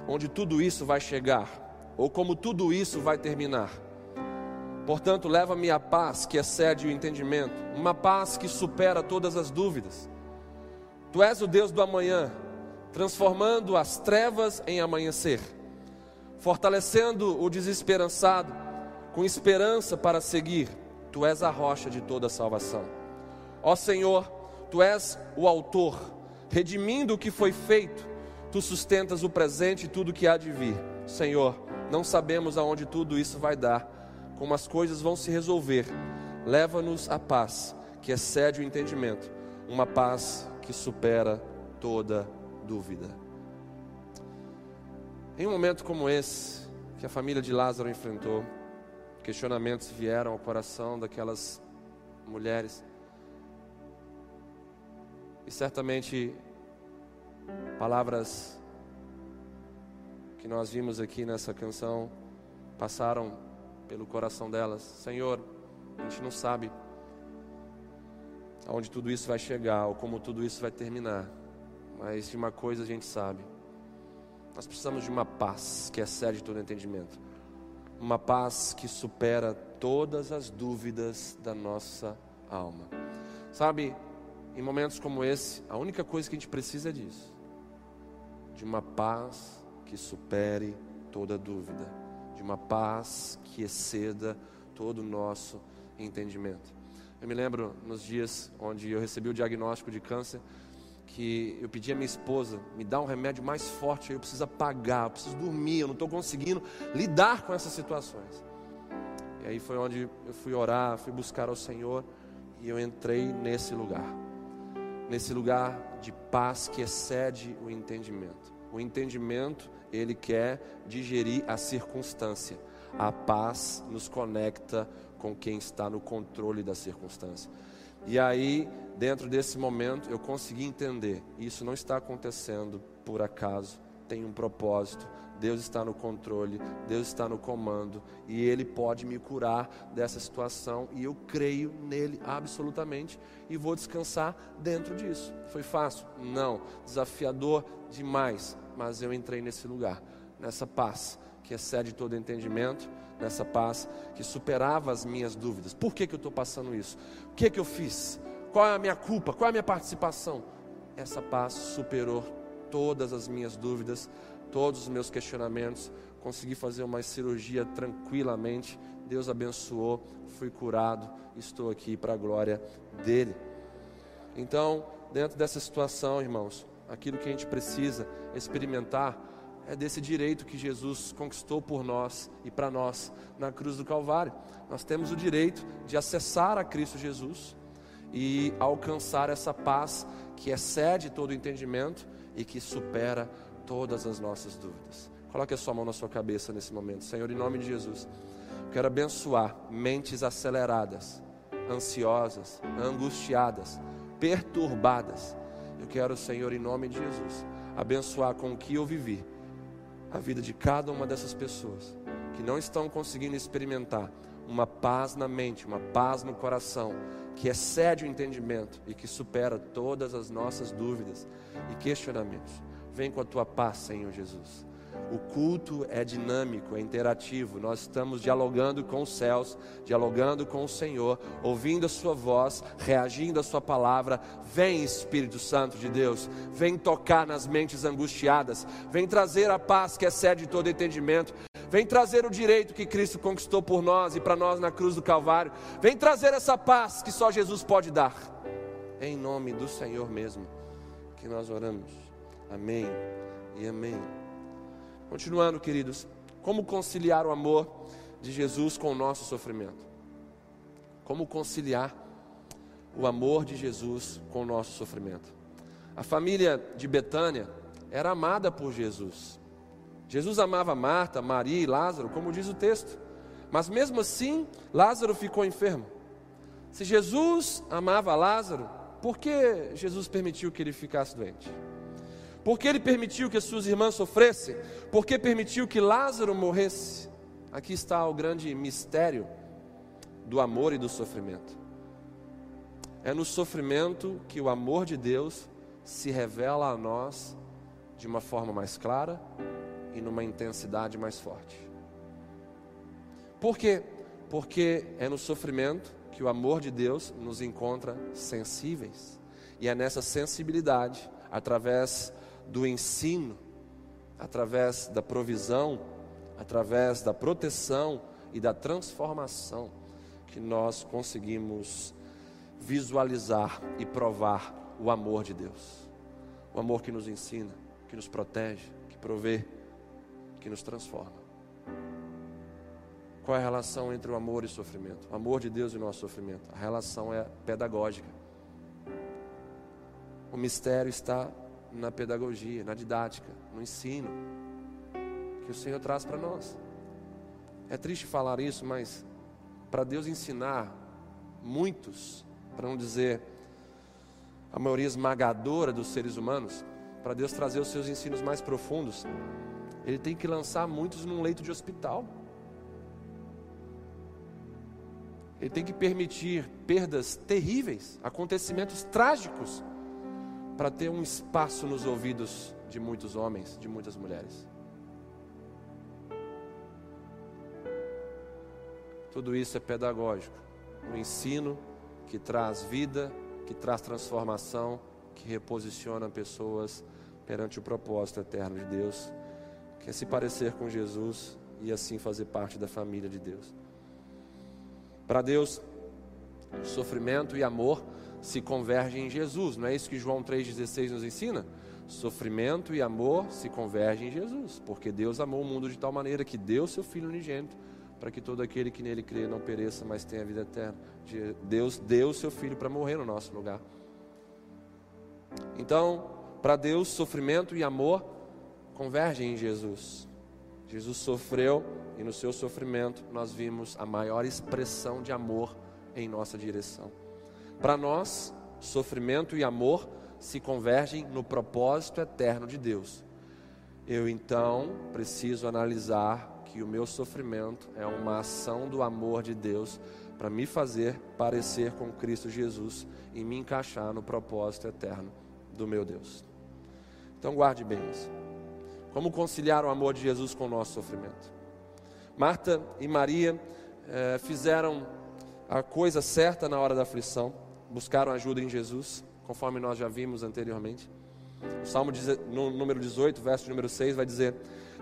onde tudo isso vai chegar, ou como tudo isso vai terminar. Portanto, leva-me a paz que excede o entendimento, uma paz que supera todas as dúvidas. Tu és o Deus do amanhã, transformando as trevas em amanhecer, fortalecendo o desesperançado com esperança para seguir. Tu és a rocha de toda salvação. Ó Senhor, tu és o autor, redimindo o que foi feito, tu sustentas o presente e tudo que há de vir. Senhor, não sabemos aonde tudo isso vai dar, como as coisas vão se resolver. Leva-nos a paz que excede o entendimento, uma paz que supera toda dúvida. Em um momento como esse, que a família de Lázaro enfrentou, questionamentos vieram ao coração daquelas mulheres. E certamente palavras que nós vimos aqui nessa canção passaram pelo coração delas. Senhor, a gente não sabe aonde tudo isso vai chegar ou como tudo isso vai terminar. Mas de uma coisa a gente sabe: nós precisamos de uma paz que excede todo entendimento, uma paz que supera todas as dúvidas da nossa alma. Sabe, em momentos como esse, a única coisa que a gente precisa é disso: de uma paz que supere toda dúvida, de uma paz que exceda todo o nosso entendimento. Eu me lembro nos dias onde eu recebi o diagnóstico de câncer que eu pedi à minha esposa, me dá um remédio mais forte, eu preciso apagar, eu preciso dormir, eu não estou conseguindo lidar com essas situações. E aí foi onde eu fui orar, fui buscar ao Senhor e eu entrei nesse lugar. Nesse lugar de paz que excede o entendimento. O entendimento, ele quer digerir a circunstância. A paz nos conecta com quem está no controle da circunstância. E aí, dentro desse momento, eu consegui entender: isso não está acontecendo por acaso, tem um propósito. Deus está no controle, Deus está no comando e Ele pode me curar dessa situação e eu creio nele absolutamente e vou descansar dentro disso. Foi fácil? Não. Desafiador demais, mas eu entrei nesse lugar, nessa paz que excede todo entendimento, nessa paz que superava as minhas dúvidas. Por que, que eu estou passando isso? O que, que eu fiz? Qual é a minha culpa? Qual é a minha participação? Essa paz superou todas as minhas dúvidas, todos os meus questionamentos, consegui fazer uma cirurgia tranquilamente. Deus abençoou, fui curado, estou aqui para a glória dele. Então, dentro dessa situação, irmãos, aquilo que a gente precisa experimentar é desse direito que Jesus conquistou por nós e para nós na cruz do Calvário. Nós temos o direito de acessar a Cristo Jesus e alcançar essa paz que excede todo entendimento e que supera todas as nossas dúvidas. Coloque a sua mão na sua cabeça nesse momento, Senhor, em nome de Jesus. Quero abençoar mentes aceleradas, ansiosas, angustiadas, perturbadas. Eu quero, Senhor, em nome de Jesus, abençoar com o que eu vivi a vida de cada uma dessas pessoas que não estão conseguindo experimentar uma paz na mente, uma paz no coração, que excede o entendimento e que supera todas as nossas dúvidas e questionamentos. Vem com a tua paz, Senhor Jesus. O culto é dinâmico, é interativo. Nós estamos dialogando com os céus, dialogando com o Senhor, ouvindo a Sua voz, reagindo à Sua palavra. Vem, Espírito Santo de Deus, vem tocar nas mentes angustiadas, vem trazer a paz que excede todo entendimento. Vem trazer o direito que Cristo conquistou por nós e para nós na cruz do Calvário. Vem trazer essa paz que só Jesus pode dar. Em nome do Senhor mesmo que nós oramos. Amém e amém. Continuando, queridos, como conciliar o amor de Jesus com o nosso sofrimento? Como conciliar o amor de Jesus com o nosso sofrimento? A família de Betânia era amada por Jesus. Jesus amava Marta, Maria e Lázaro, como diz o texto. Mas mesmo assim, Lázaro ficou enfermo. Se Jesus amava Lázaro, por que Jesus permitiu que ele ficasse doente? Porque ele permitiu que as suas irmãs sofressem? Porque permitiu que Lázaro morresse? Aqui está o grande mistério do amor e do sofrimento. É no sofrimento que o amor de Deus se revela a nós de uma forma mais clara e numa intensidade mais forte. Por quê? Porque é no sofrimento que o amor de Deus nos encontra sensíveis. E é nessa sensibilidade, através do ensino, através da provisão, através da proteção e da transformação, que nós conseguimos visualizar e provar o amor de Deus. O amor que nos ensina, que nos protege, que provê, que nos transforma. Qual é a relação entre o amor e o sofrimento? O amor de Deus e o nosso sofrimento. A relação é pedagógica. O mistério está na pedagogia, na didática, no ensino que o Senhor traz para nós. É triste falar isso, mas para Deus ensinar muitos, para não dizer a maioria esmagadora dos seres humanos, para Deus trazer os seus ensinos mais profundos, Ele tem que lançar muitos num leito de hospital. Ele tem que permitir perdas terríveis, acontecimentos trágicos para ter um espaço nos ouvidos de muitos homens, de muitas mulheres. Tudo isso é pedagógico, um ensino que traz vida, que traz transformação, que reposiciona pessoas perante o propósito eterno de Deus, que é se parecer com Jesus e assim fazer parte da família de Deus. Para Deus, sofrimento e amor se convergem em Jesus. Não é isso que João 3,16 nos ensina? Sofrimento e amor se convergem em Jesus, porque Deus amou o mundo de tal maneira que deu seu Filho unigênito para que todo aquele que nele crê não pereça, mas tenha vida eterna. Deus deu seu Filho para morrer no nosso lugar. Então, para Deus, sofrimento e amor convergem em Jesus. Jesus sofreu e no seu sofrimento nós vimos a maior expressão de amor em nossa direção. Para nós, sofrimento e amor se convergem no propósito eterno de Deus. Eu então preciso analisar que o meu sofrimento é uma ação do amor de Deus para me fazer parecer com Cristo Jesus e me encaixar no propósito eterno do meu Deus. Então guarde bem isso. Como conciliar o amor de Jesus com o nosso sofrimento? Marta e Maria eh, fizeram a coisa certa na hora da aflição, buscaram ajuda em Jesus, conforme nós já vimos anteriormente. O Salmo no número 18, verso número 6, vai dizer: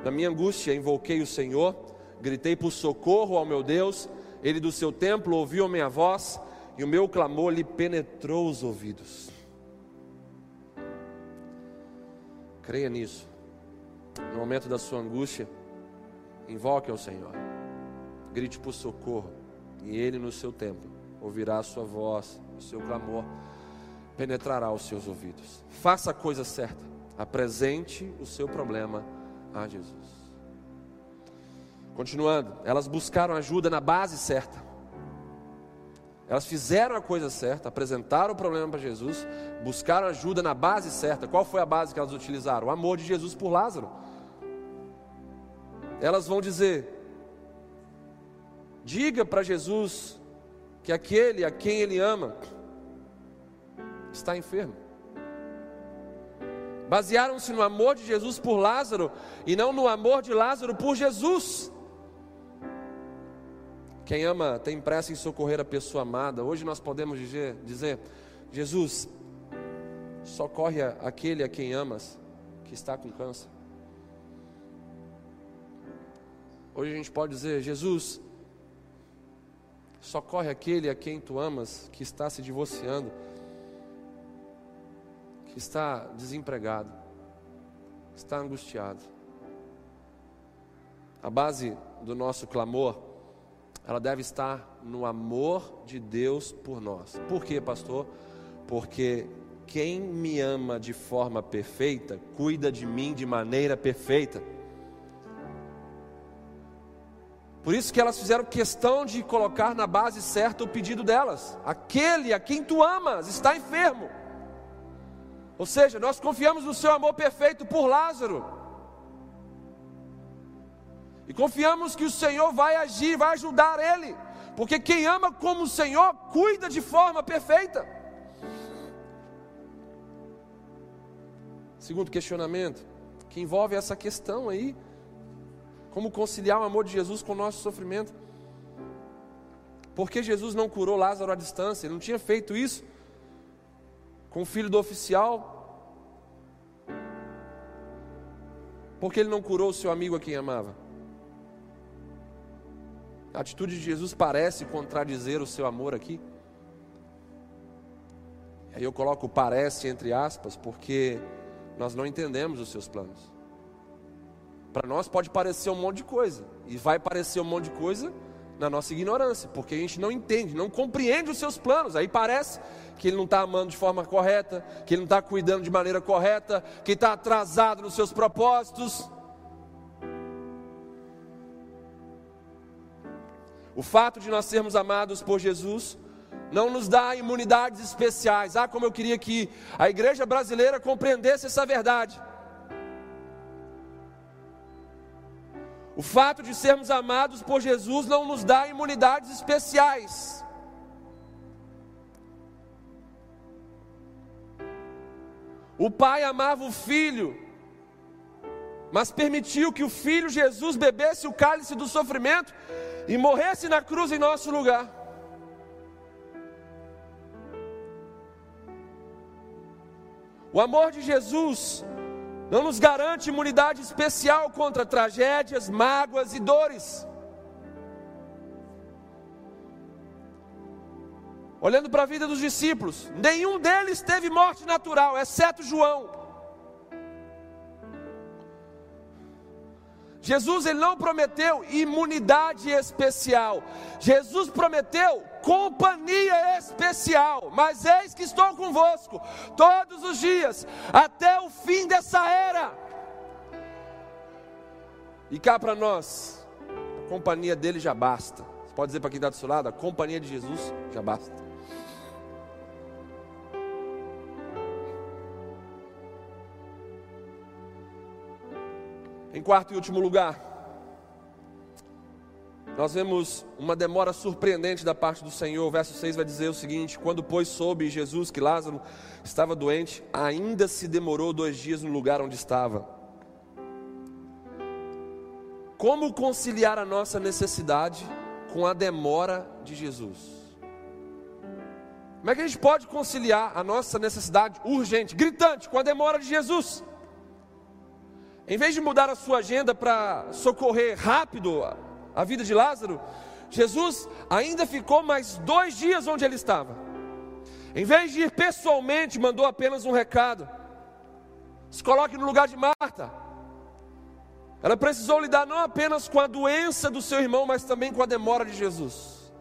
Na minha angústia invoquei o Senhor, gritei por socorro ao meu Deus, ele do seu templo ouviu a minha voz, e o meu clamor lhe penetrou os ouvidos. Creia nisso. No momento da sua angústia, invoque ao Senhor. Grite por socorro, e ele no seu templo ouvirá a sua voz, o seu clamor penetrará os seus ouvidos. Faça a coisa certa. Apresente o seu problema a Jesus. Continuando, elas buscaram ajuda na base certa. Elas fizeram a coisa certa, apresentaram o problema para Jesus, buscaram ajuda na base certa. Qual foi a base que elas utilizaram? O amor de Jesus por Lázaro. Elas vão dizer: diga para Jesus que aquele a quem ele ama está enfermo. Basearam-se no amor de Jesus por Lázaro e não no amor de Lázaro por Jesus. Quem ama tem pressa em socorrer a pessoa amada. Hoje nós podemos dizer, dizer Jesus, socorre aquele a quem amas que está com câncer. Hoje a gente pode dizer, Jesus, socorre aquele a quem tu amas que está se divorciando que está desempregado, está angustiado. A base do nosso clamor, ela deve estar no amor de Deus por nós. Por quê, pastor? Porque quem me ama de forma perfeita, cuida de mim de maneira perfeita. Por isso que elas fizeram questão de colocar na base certa o pedido delas. Aquele a quem tu amas está enfermo. Ou seja, nós confiamos no seu amor perfeito por Lázaro. E confiamos que o Senhor vai agir, vai ajudar ele. Porque quem ama como o Senhor cuida de forma perfeita. Segundo questionamento, que envolve essa questão aí, como conciliar o amor de Jesus com o nosso sofrimento. Por que Jesus não curou Lázaro à distância? Ele não tinha feito isso com o filho do oficial, porque ele não curou o seu amigo a quem amava. A atitude de Jesus parece contradizer o seu amor aqui. Aí eu coloco parece entre aspas, porque nós não entendemos os seus planos. Para nós pode parecer um monte de coisa, e vai parecer um monte de coisa na nossa ignorância, porque a gente não entende, não compreende os seus planos. Aí parece que ele não está amando de forma correta, que ele não está cuidando de maneira correta, que está atrasado nos seus propósitos. O fato de nós sermos amados por Jesus não nos dá imunidades especiais. Ah, como eu queria que a igreja brasileira compreendesse essa verdade. O fato de sermos amados por Jesus não nos dá imunidades especiais. O pai amava o filho, mas permitiu que o filho Jesus bebesse o cálice do sofrimento e morresse na cruz em nosso lugar. O amor de Jesus não nos garante imunidade especial contra tragédias, mágoas e dores. Olhando para a vida dos discípulos, nenhum deles teve morte natural, exceto João. Jesus ele não prometeu imunidade especial. Jesus prometeu companhia especial. Mas eis que estou convosco todos os dias até o fim dessa era. E cá para nós, a companhia dele já basta. Você pode dizer para quem está do seu lado, a companhia de Jesus já basta. Em quarto e último lugar, nós vemos uma demora surpreendente da parte do Senhor. O verso 6 vai dizer o seguinte: Quando, pois, soube Jesus que Lázaro estava doente, ainda se demorou dois dias no lugar onde estava. Como conciliar a nossa necessidade com a demora de Jesus? Como é que a gente pode conciliar a nossa necessidade urgente, gritante, com a demora de Jesus? Em vez de mudar a sua agenda para socorrer rápido a vida de Lázaro, Jesus ainda ficou mais dois dias onde ele estava. Em vez de ir pessoalmente, mandou apenas um recado: se coloque no lugar de Marta. Ela precisou lidar não apenas com a doença do seu irmão, mas também com a demora de Jesus.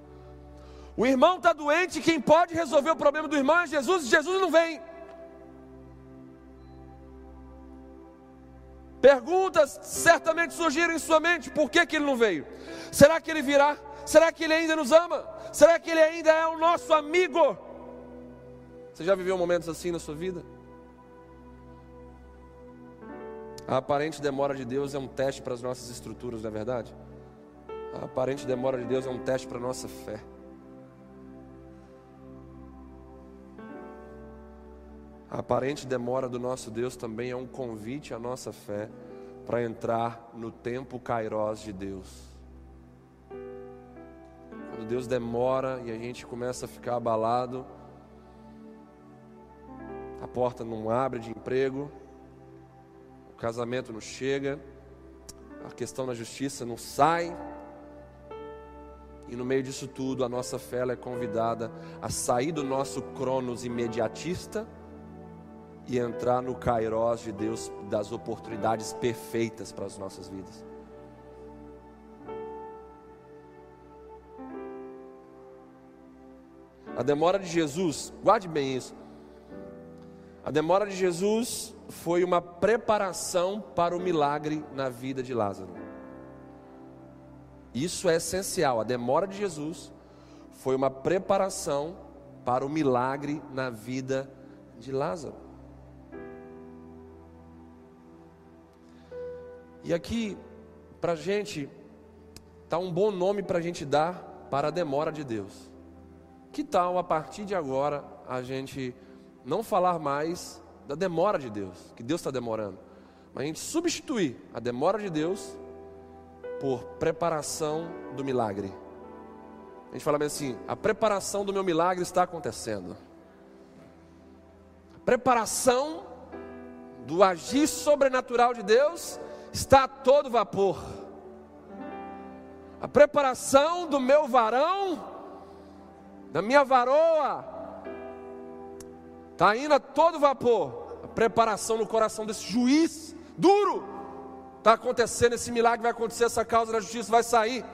O irmão está doente, quem pode resolver o problema do irmão é Jesus, e Jesus não vem. Perguntas certamente surgiram em sua mente: por que, que ele não veio? Será que ele virá? Será que ele ainda nos ama? Será que ele ainda é o nosso amigo? Você já viveu momentos assim na sua vida? A aparente demora de Deus é um teste para as nossas estruturas, não é verdade? A aparente demora de Deus é um teste para a nossa fé. A aparente demora do nosso Deus também é um convite à nossa fé para entrar no tempo kairós de Deus. Quando Deus demora e a gente começa a ficar abalado, a porta não abre de emprego, o casamento não chega, a questão na justiça não sai, e no meio disso tudo, a nossa fé é convidada a sair do nosso cronos imediatista e entrar no kairós de Deus das oportunidades perfeitas para as nossas vidas. A demora de Jesus, guarde bem isso. A demora de Jesus foi uma preparação para o milagre na vida de Lázaro. Isso é essencial. A demora de Jesus foi uma preparação para o milagre na vida de Lázaro. E aqui, para a gente, está um bom nome para a gente dar para a demora de Deus. Que tal, a partir de agora, a gente não falar mais da demora de Deus, que Deus está demorando, mas a gente substituir a demora de Deus por preparação do milagre. A gente fala bem assim: a preparação do meu milagre está acontecendo. Preparação do agir sobrenatural de Deus está a todo vapor. A preparação do meu varão, da minha varoa, está indo a todo vapor. A preparação no coração desse juiz duro está acontecendo. Esse milagre vai acontecer, essa causa da justiça vai sair.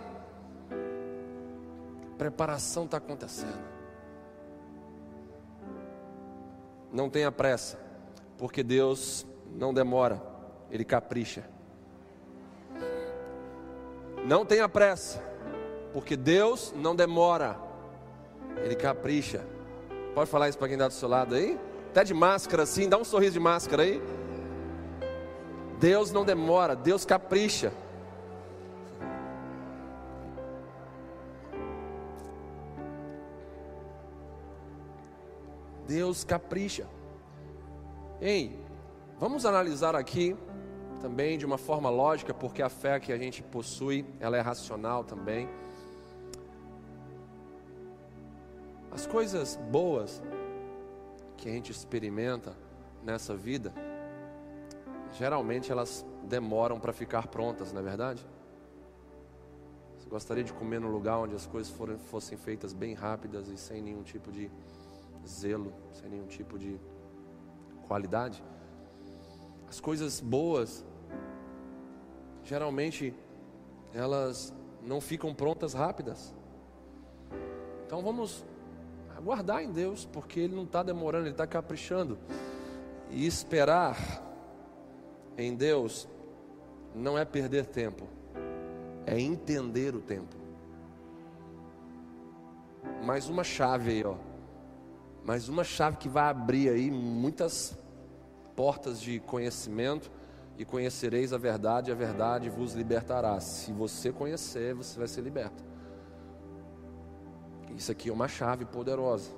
A preparação está acontecendo. Não tenha pressa, porque Deus não demora, Ele capricha. Não tenha pressa, porque Deus não demora, Ele capricha. Pode falar isso para quem está do seu lado aí? Até de máscara assim, dá um sorriso de máscara aí. Deus não demora, Deus capricha. Deus capricha. Ei, vamos analisar aqui também de uma forma lógica, porque a fé que a gente possui, ela é racional também. As coisas boas que a gente experimenta nessa vida, geralmente elas demoram para ficar prontas, não é verdade? Você gostaria de comer num lugar onde as coisas fossem feitas bem rápidas e sem nenhum tipo de zelo, sem nenhum tipo de qualidade? As coisas boas geralmente elas não ficam prontas rápidas. Então vamos aguardar em Deus, porque Ele não está demorando, Ele está caprichando. E esperar em Deus não é perder tempo, é entender o tempo. Mais uma chave aí, ó. Mais uma chave que vai abrir aí muitas portas de conhecimento e conhecereis a verdade, e a verdade vos libertará. Se você conhecer, você vai ser liberto. Isso aqui é uma chave poderosa.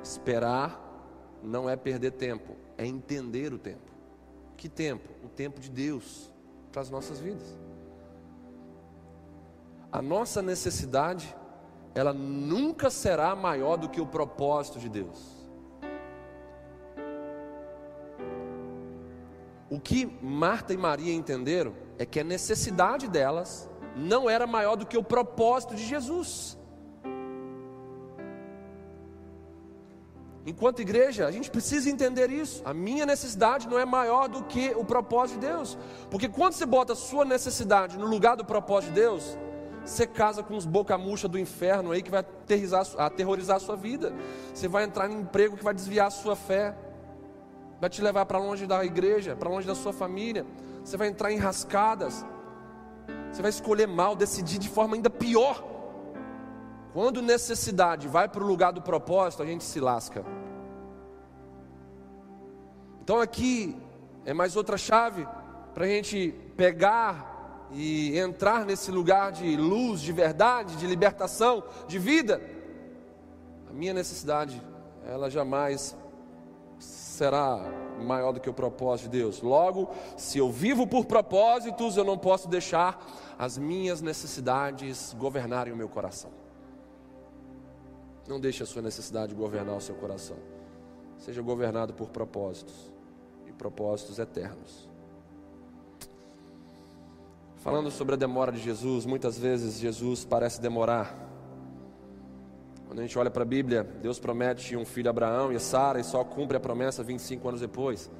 Esperar não é perder tempo, é entender o tempo. Que tempo? O tempo de Deus para as nossas vidas. A nossa necessidade, ela nunca será maior do que o propósito de Deus. O que Marta e Maria entenderam é que a necessidade delas não era maior do que o propósito de Jesus. Enquanto igreja, a gente precisa entender isso. A minha necessidade não é maior do que o propósito de Deus. Porque quando você bota a sua necessidade no lugar do propósito de Deus, você casa com uns boca murcha do inferno aí que vai aterrorizar, a sua vida. Você vai entrar em emprego que vai desviar a sua fé vai te levar para longe da igreja, para longe da sua família. Você vai entrar em rascadas. Você vai escolher mal, decidir de forma ainda pior. Quando necessidade vai para o lugar do propósito, a gente se lasca. Então aqui é mais outra chave para a gente pegar e entrar nesse lugar de luz, de verdade, de libertação, de vida. A minha necessidade, ela jamais será maior do que o propósito de Deus. Logo, se eu vivo por propósitos, eu não posso deixar as minhas necessidades governarem o meu coração. Não deixe a sua necessidade governar o seu coração. Seja governado por propósitos e propósitos eternos. Falando sobre a demora de Jesus, muitas vezes Jesus parece demorar quando a gente olha para a Bíblia, Deus promete um filho a Abraão e a Sara e só cumpre a promessa 25 anos depois.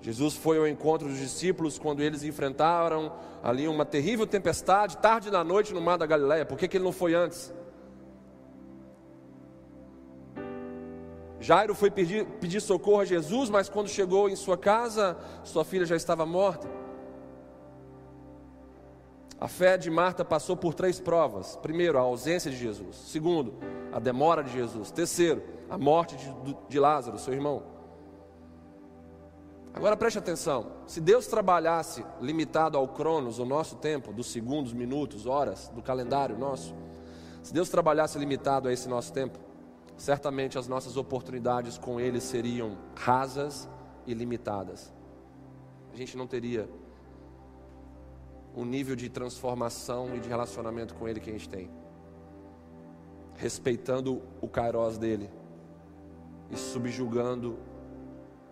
Jesus foi ao encontro dos discípulos quando eles enfrentaram ali uma terrível tempestade, tarde da noite no mar da Galileia. Por que, que ele não foi antes? Jairo foi pedir, pedir socorro a Jesus, mas quando chegou em sua casa, sua filha já estava morta. A fé de Marta passou por três provas: primeiro, a ausência de Jesus, segundo, a demora de Jesus, terceiro, a morte de, de Lázaro, seu irmão. Agora preste atenção: se Deus trabalhasse limitado ao cronos, o nosso tempo, dos segundos, minutos, horas, do calendário nosso, se Deus trabalhasse limitado a esse nosso tempo, certamente as nossas oportunidades com Ele seriam rasas e limitadas. A gente não teria o nível de transformação e de relacionamento com Ele que a gente tem. Respeitando o kairós dele e subjugando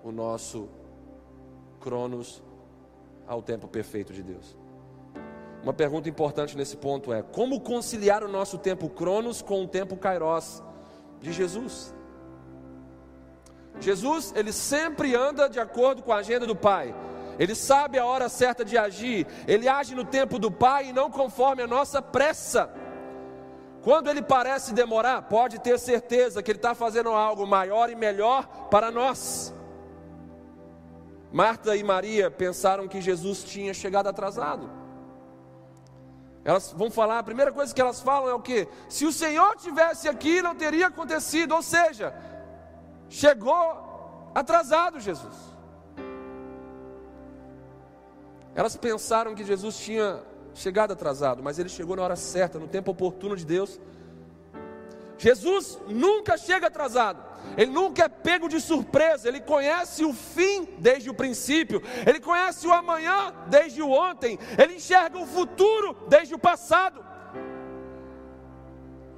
o nosso cronos ao tempo perfeito de Deus. Uma pergunta importante nesse ponto é: como conciliar o nosso tempo cronos com o tempo kairos de Jesus? Jesus, ele sempre anda de acordo com a agenda do Pai. Ele sabe a hora certa de agir, ele age no tempo do Pai e não conforme a nossa pressa. Quando ele parece demorar, pode ter certeza que ele está fazendo algo maior e melhor para nós. Marta e Maria pensaram que Jesus tinha chegado atrasado. Elas vão falar, a primeira coisa que elas falam é o que? Se o Senhor tivesse aqui, não teria acontecido. Ou seja, chegou atrasado Jesus. Elas pensaram que Jesus tinha chegado atrasado, mas ele chegou na hora certa, no tempo oportuno de Deus. Jesus nunca chega atrasado, ele nunca é pego de surpresa, ele conhece o fim desde o princípio, ele conhece o amanhã desde o ontem, ele enxerga o futuro desde o passado.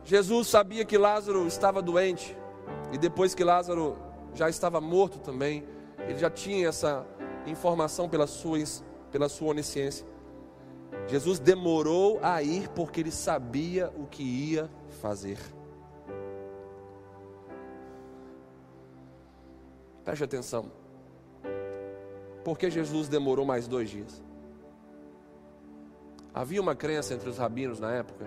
Jesus sabia que Lázaro estava doente, e depois que Lázaro já estava morto também, ele já tinha essa informação pelas suas pela sua onisciência. Jesus demorou a ir porque ele sabia o que ia fazer. Preste atenção. Por que Jesus demorou mais dois dias? Havia uma crença entre os rabinos na época.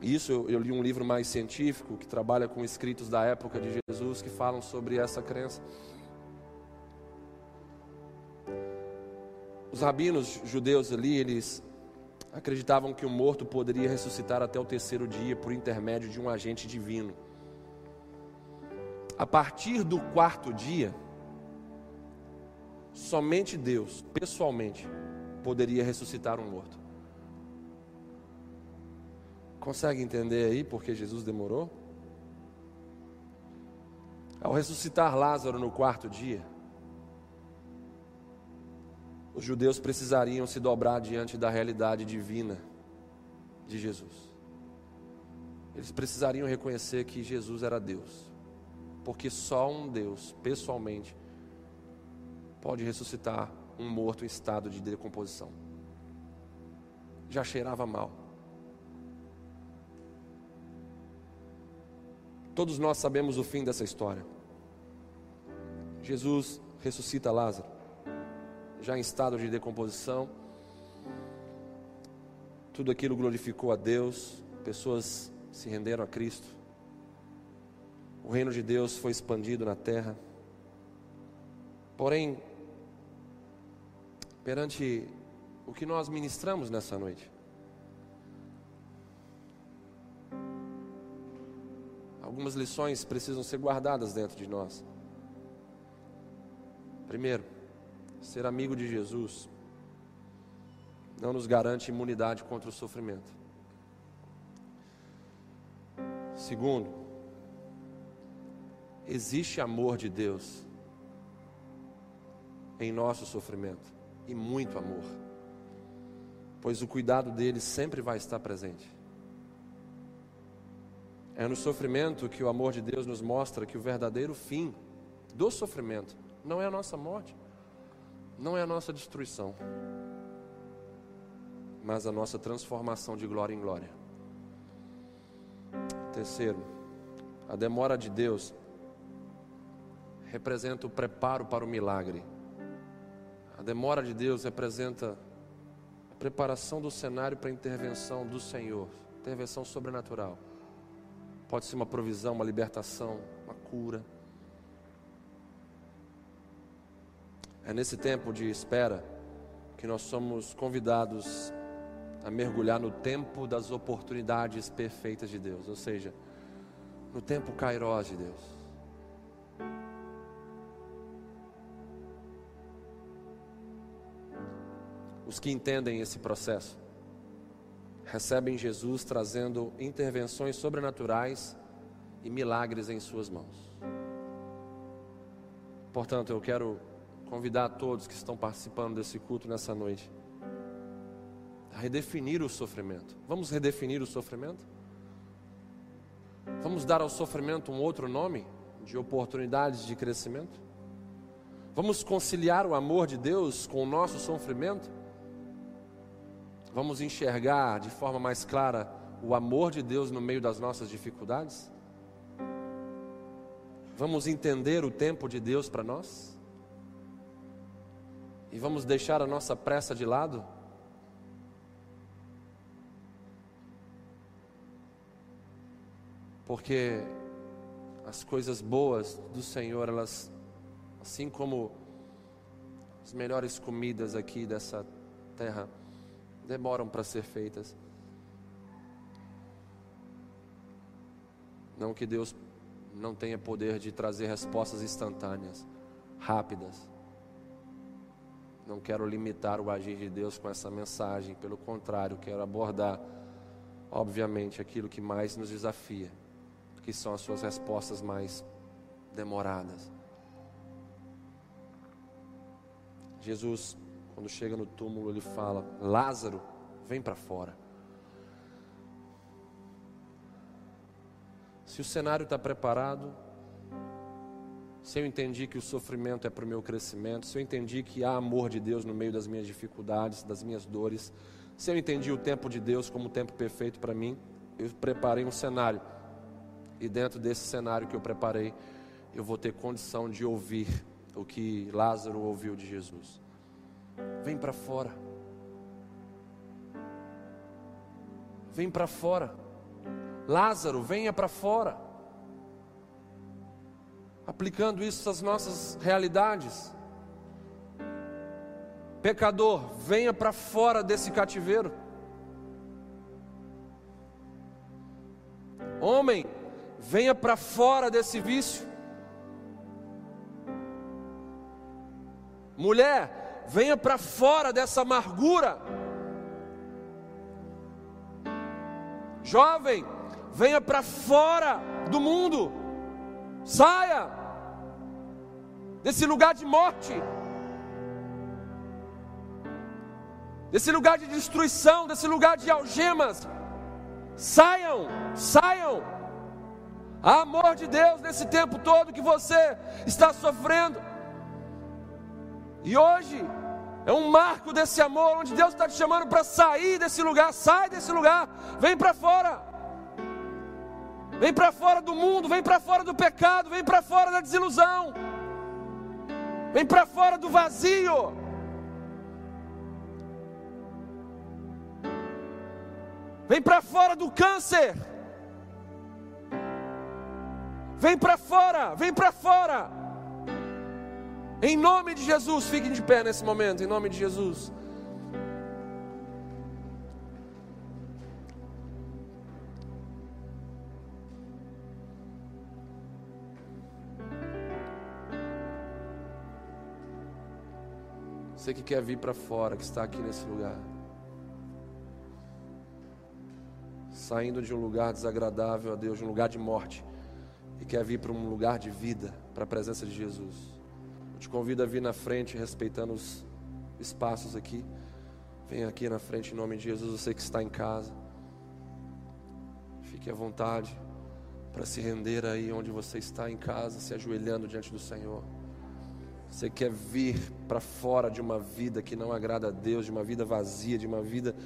Isso eu, eu li um livro mais científico que trabalha com escritos da época de Jesus que falam sobre essa crença. Rabinos judeus ali, eles acreditavam que o morto poderia ressuscitar até o terceiro dia por intermédio de um agente divino. A partir do quarto dia, somente Deus, pessoalmente, poderia ressuscitar um morto. Consegue entender aí porque Jesus demorou? Ao ressuscitar Lázaro no quarto dia, os judeus precisariam se dobrar diante da realidade divina de Jesus. Eles precisariam reconhecer que Jesus era Deus, porque só um Deus, pessoalmente, pode ressuscitar um morto em estado de decomposição. Já cheirava mal. Todos nós sabemos o fim dessa história. Jesus ressuscita Lázaro já em estado de decomposição. Tudo aquilo glorificou a Deus, pessoas se renderam a Cristo. O reino de Deus foi expandido na terra. Porém, perante o que nós ministramos nessa noite, algumas lições precisam ser guardadas dentro de nós. Primeiro, ser amigo de Jesus não nos garante imunidade contra o sofrimento. Segundo, existe amor de Deus em nosso sofrimento e muito amor, pois o cuidado dele sempre vai estar presente. É no sofrimento que o amor de Deus nos mostra que o verdadeiro fim do sofrimento não é a nossa morte, não é a nossa destruição, mas a nossa transformação de glória em glória. Terceiro, a demora de Deus representa o preparo para o milagre. A demora de Deus representa a preparação do cenário para a intervenção do Senhor, intervenção sobrenatural. Pode ser uma provisão, uma libertação, uma cura. É nesse tempo de espera que nós somos convidados a mergulhar no tempo das oportunidades perfeitas de Deus, ou seja, no tempo kairós de Deus. Os que entendem esse processo recebem Jesus trazendo intervenções sobrenaturais e milagres em suas mãos. Portanto, eu quero convidar a todos que estão participando desse culto nessa noite a redefinir o sofrimento. Vamos redefinir o sofrimento? Vamos dar ao sofrimento um outro nome de oportunidades de crescimento? Vamos conciliar o amor de Deus com o nosso sofrimento? Vamos enxergar de forma mais clara o amor de Deus no meio das nossas dificuldades? Vamos entender o tempo de Deus para nós? E vamos deixar a nossa pressa de lado? Porque as coisas boas do Senhor, elas, assim como as melhores comidas aqui dessa terra, demoram para ser feitas. Não que Deus não tenha poder de trazer respostas instantâneas, rápidas. Não quero limitar o agir de Deus com essa mensagem, pelo contrário, quero abordar, obviamente, aquilo que mais nos desafia, que são as suas respostas mais demoradas. Jesus, quando chega no túmulo, ele fala: Lázaro, vem para fora. Se o cenário está preparado, se eu entendi que o sofrimento é para o meu crescimento, se eu entendi que há amor de Deus no meio das minhas dificuldades, das minhas dores, se eu entendi o tempo de Deus como o tempo perfeito para mim, eu preparei um cenário. E dentro desse cenário que eu preparei, eu vou ter condição de ouvir o que Lázaro ouviu de Jesus. Vem para fora. vem para fora. Lázaro, venha para fora. Aplicando isso às nossas realidades. Pecador, venha para fora desse cativeiro. Homem, venha para fora desse vício. Mulher, venha para fora dessa amargura. Jovem, venha para fora do mundo. Saia desse lugar de morte. Desse lugar de destruição, desse lugar de algemas. Saiam, saiam. Há amor de Deus nesse tempo todo que você está sofrendo. E hoje é um marco desse amor, onde Deus está te chamando para sair desse lugar. Sai desse lugar, vem para fora. Vem para fora do mundo, vem para fora do pecado, vem para fora da desilusão. Vem para fora do vazio. Vem para fora do câncer. Vem para fora, vem para fora. Em nome de Jesus, fiquem de pé nesse momento, em nome de Jesus. Você que quer vir para fora, que está aqui nesse lugar, saindo de um lugar desagradável a Deus, de um lugar de morte, e quer vir para um lugar de vida, para a presença de Jesus. Te convido a vir na frente, respeitando os espaços aqui. Venha aqui na frente em nome de Jesus, você que está em casa. Fique à vontade para se render aí onde você está em casa, se ajoelhando diante do Senhor. Você quer vir para fora de uma vida que não agrada a Deus, de uma vida vazia, de uma vida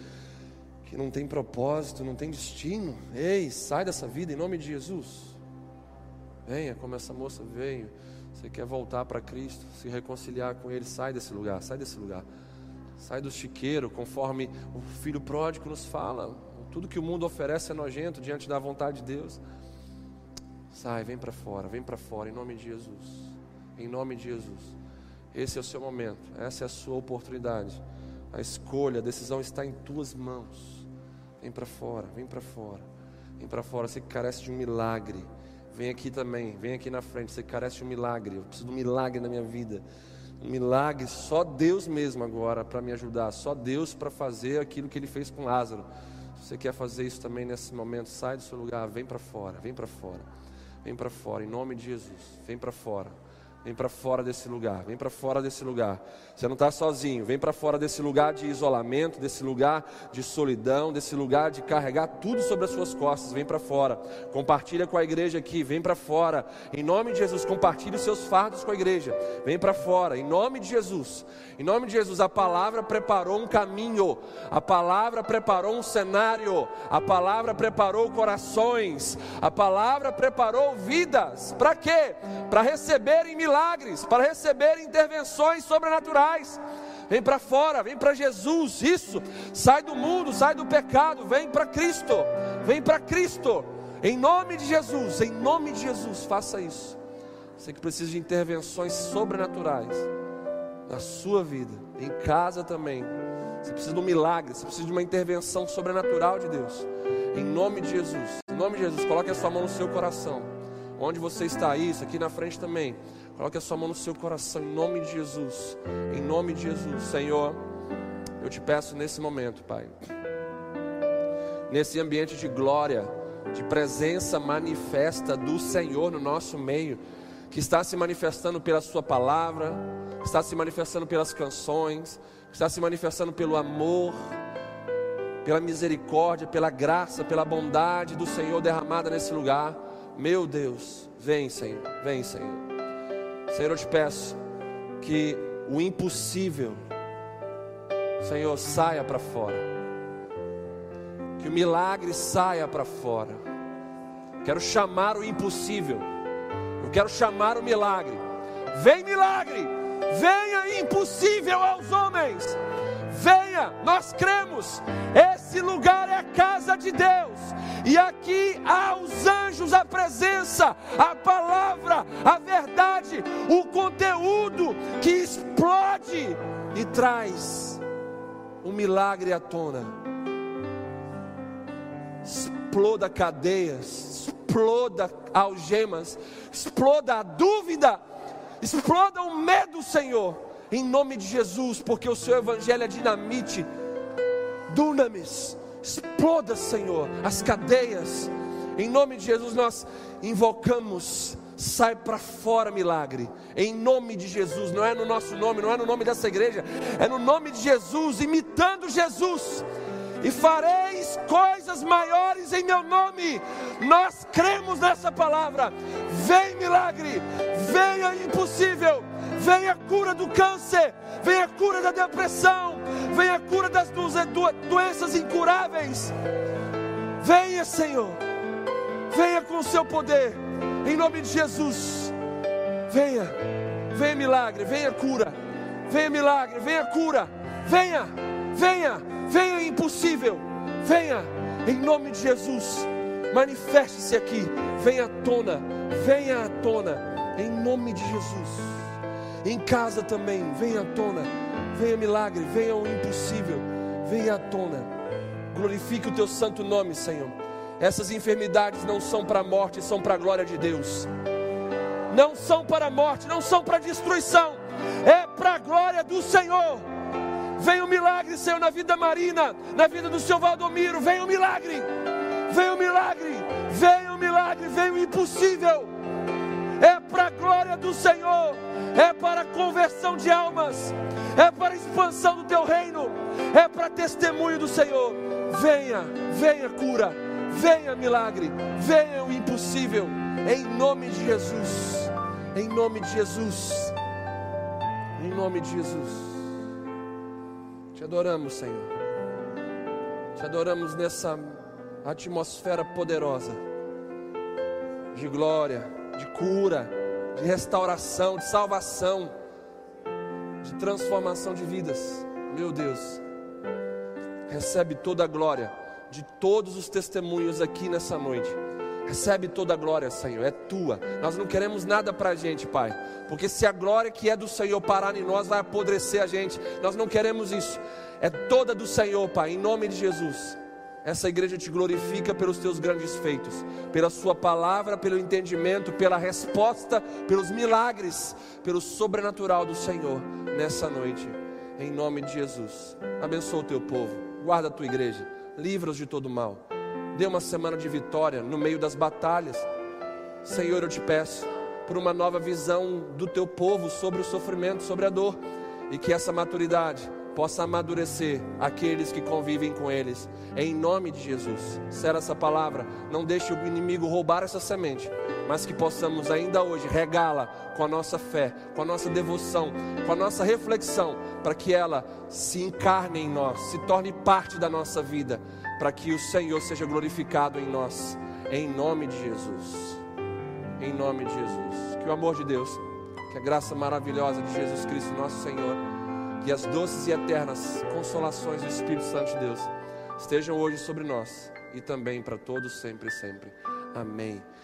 que não tem propósito, não tem destino. Ei, sai dessa vida em nome de Jesus. Venha, como essa moça veio. Você quer voltar para Cristo, se reconciliar com Ele, sai desse lugar, sai desse lugar. Sai do chiqueiro, conforme o filho pródigo nos fala. Tudo que o mundo oferece é nojento diante da vontade de Deus. Sai, vem para fora, vem para fora, em nome de Jesus. Em nome de Jesus. Esse é o seu momento, essa é a sua oportunidade. A escolha, a decisão está em tuas mãos. Vem para fora, vem para fora. Vem para fora, você carece de um milagre. Vem aqui também, vem aqui na frente. Você carece de um milagre. Eu preciso de um milagre na minha vida. Um milagre, só Deus mesmo agora para me ajudar. Só Deus para fazer aquilo que Ele fez com Lázaro. Se você quer fazer isso também nesse momento, sai do seu lugar, vem para fora, vem para fora. Vem para fora, em nome de Jesus. Vem para fora. Vem para fora desse lugar, vem para fora desse lugar. Você não está sozinho, vem para fora desse lugar de isolamento, desse lugar de solidão, desse lugar de carregar tudo sobre as suas costas. Vem para fora, compartilha com a igreja aqui, vem para fora. Em nome de Jesus, compartilhe os seus fardos com a igreja. Vem para fora, em nome de Jesus. Em nome de Jesus, a palavra preparou um caminho, a palavra preparou um cenário, a palavra preparou corações, a palavra preparou vidas. Para quê? Para receberem milagres milagres, para receber intervenções sobrenaturais. Vem para fora, vem para Jesus, isso. Sai do mundo, sai do pecado, vem para Cristo. Vem para Cristo. Em nome de Jesus, em nome de Jesus, faça isso. Você que precisa de intervenções sobrenaturais na sua vida, em casa também. Você precisa de um milagre, você precisa de uma intervenção sobrenatural de Deus. Em nome de Jesus, em nome de Jesus, coloque a sua mão no seu coração. Onde você está, isso aqui na frente também. Coloque a sua mão no seu coração em nome de Jesus. Em nome de Jesus, Senhor, eu te peço nesse momento, Pai. Nesse ambiente de glória, de presença manifesta do Senhor no nosso meio, que está se manifestando pela Sua palavra, está se manifestando pelas canções, está se manifestando pelo amor, pela misericórdia, pela graça, pela bondade do Senhor derramada nesse lugar. Meu Deus, vem, Senhor, vem, Senhor. Senhor, eu te peço que o impossível, Senhor, saia para fora. Que o milagre saia para fora. Quero chamar o impossível. Eu quero chamar o milagre. Vem milagre. Venha impossível aos homens. Venha, nós cremos. Esse Esse lugar é a casa de Deus. E aqui há os anjos, a presença, a palavra, a verdade, o conteúdo que explode e traz um milagre à tona. Exploda cadeias, exploda algemas, exploda a dúvida, exploda o medo, Senhor, em nome de Jesus, porque o seu evangelho é dinamite, dunamis, exploda, Senhor, as cadeias, em nome de Jesus nós invocamos sai para fora milagre, em nome de Jesus, não é no nosso nome, não é no nome dessa igreja, é no nome de Jesus, imitando Jesus, e fareis coisas maiores em meu nome. Nós cremos nessa palavra. Vem milagre, venha impossível, venha a cura do câncer, venha a cura da depressão, venha a cura das doenças incuráveis. Venha, Senhor, venha com o seu poder, em nome de Jesus. Venha, venha milagre, venha cura, venha milagre, venha cura, venha, venha, venha impossível, venha, em nome de Jesus. Manifeste-se aqui, venha à tona, venha à tona, em nome de Jesus. Em casa também, venha à tona, venha milagre, venha o impossível, venha à tona. Glorifique o teu santo nome, Senhor. Essas enfermidades não são para a morte, são para a glória de Deus. Não são para a morte, não são para a destruição, é para a glória do Senhor. Venha o milagre, Senhor, na vida da Marina, na vida do seu Valdomiro. Venha o milagre, venha o milagre, venha o milagre, venha o impossível. É para a glória do Senhor, é para conversão de almas, é para expansão do teu reino, é para testemunho do Senhor. Venha, venha cura, venha milagre, venha o impossível, em nome de Jesus, em nome de Jesus, em nome de Jesus. Te adoramos, Senhor. Te adoramos nessa atmosfera poderosa de glória, de cura, de restauração, de salvação, de transformação de vidas. Meu Deus, recebe toda a glória de todos os testemunhos aqui nessa noite. Recebe toda a glória, Senhor, é tua. Nós não queremos nada para a gente, Pai, porque se a glória que é do Senhor parar em nós, vai apodrecer a gente. Nós não queremos isso, é toda do Senhor, Pai, em nome de Jesus. Essa igreja te glorifica pelos teus grandes feitos, pela Sua palavra, pelo entendimento, pela resposta, pelos milagres, pelo sobrenatural do Senhor nessa noite, em nome de Jesus. Abençoa o teu povo, guarda a tua igreja, livra-os de todo mal. Dê uma semana de vitória no meio das batalhas. Senhor, eu te peço por uma nova visão do teu povo sobre o sofrimento, sobre a dor, e que essa maturidade possa amadurecer aqueles que convivem com eles, em nome de Jesus. Será essa palavra, não deixe o inimigo roubar essa semente, mas que possamos ainda hoje regá-la com a nossa fé, com a nossa devoção, com a nossa reflexão, para que ela se encarne em nós, se torne parte da nossa vida para que o Senhor seja glorificado em nós, em nome de Jesus. Em nome de Jesus. Que o amor de Deus, que a graça maravilhosa de Jesus Cristo, nosso Senhor, que as doces e eternas consolações do Espírito Santo de Deus estejam hoje sobre nós e também para todos, sempre e sempre. Amém.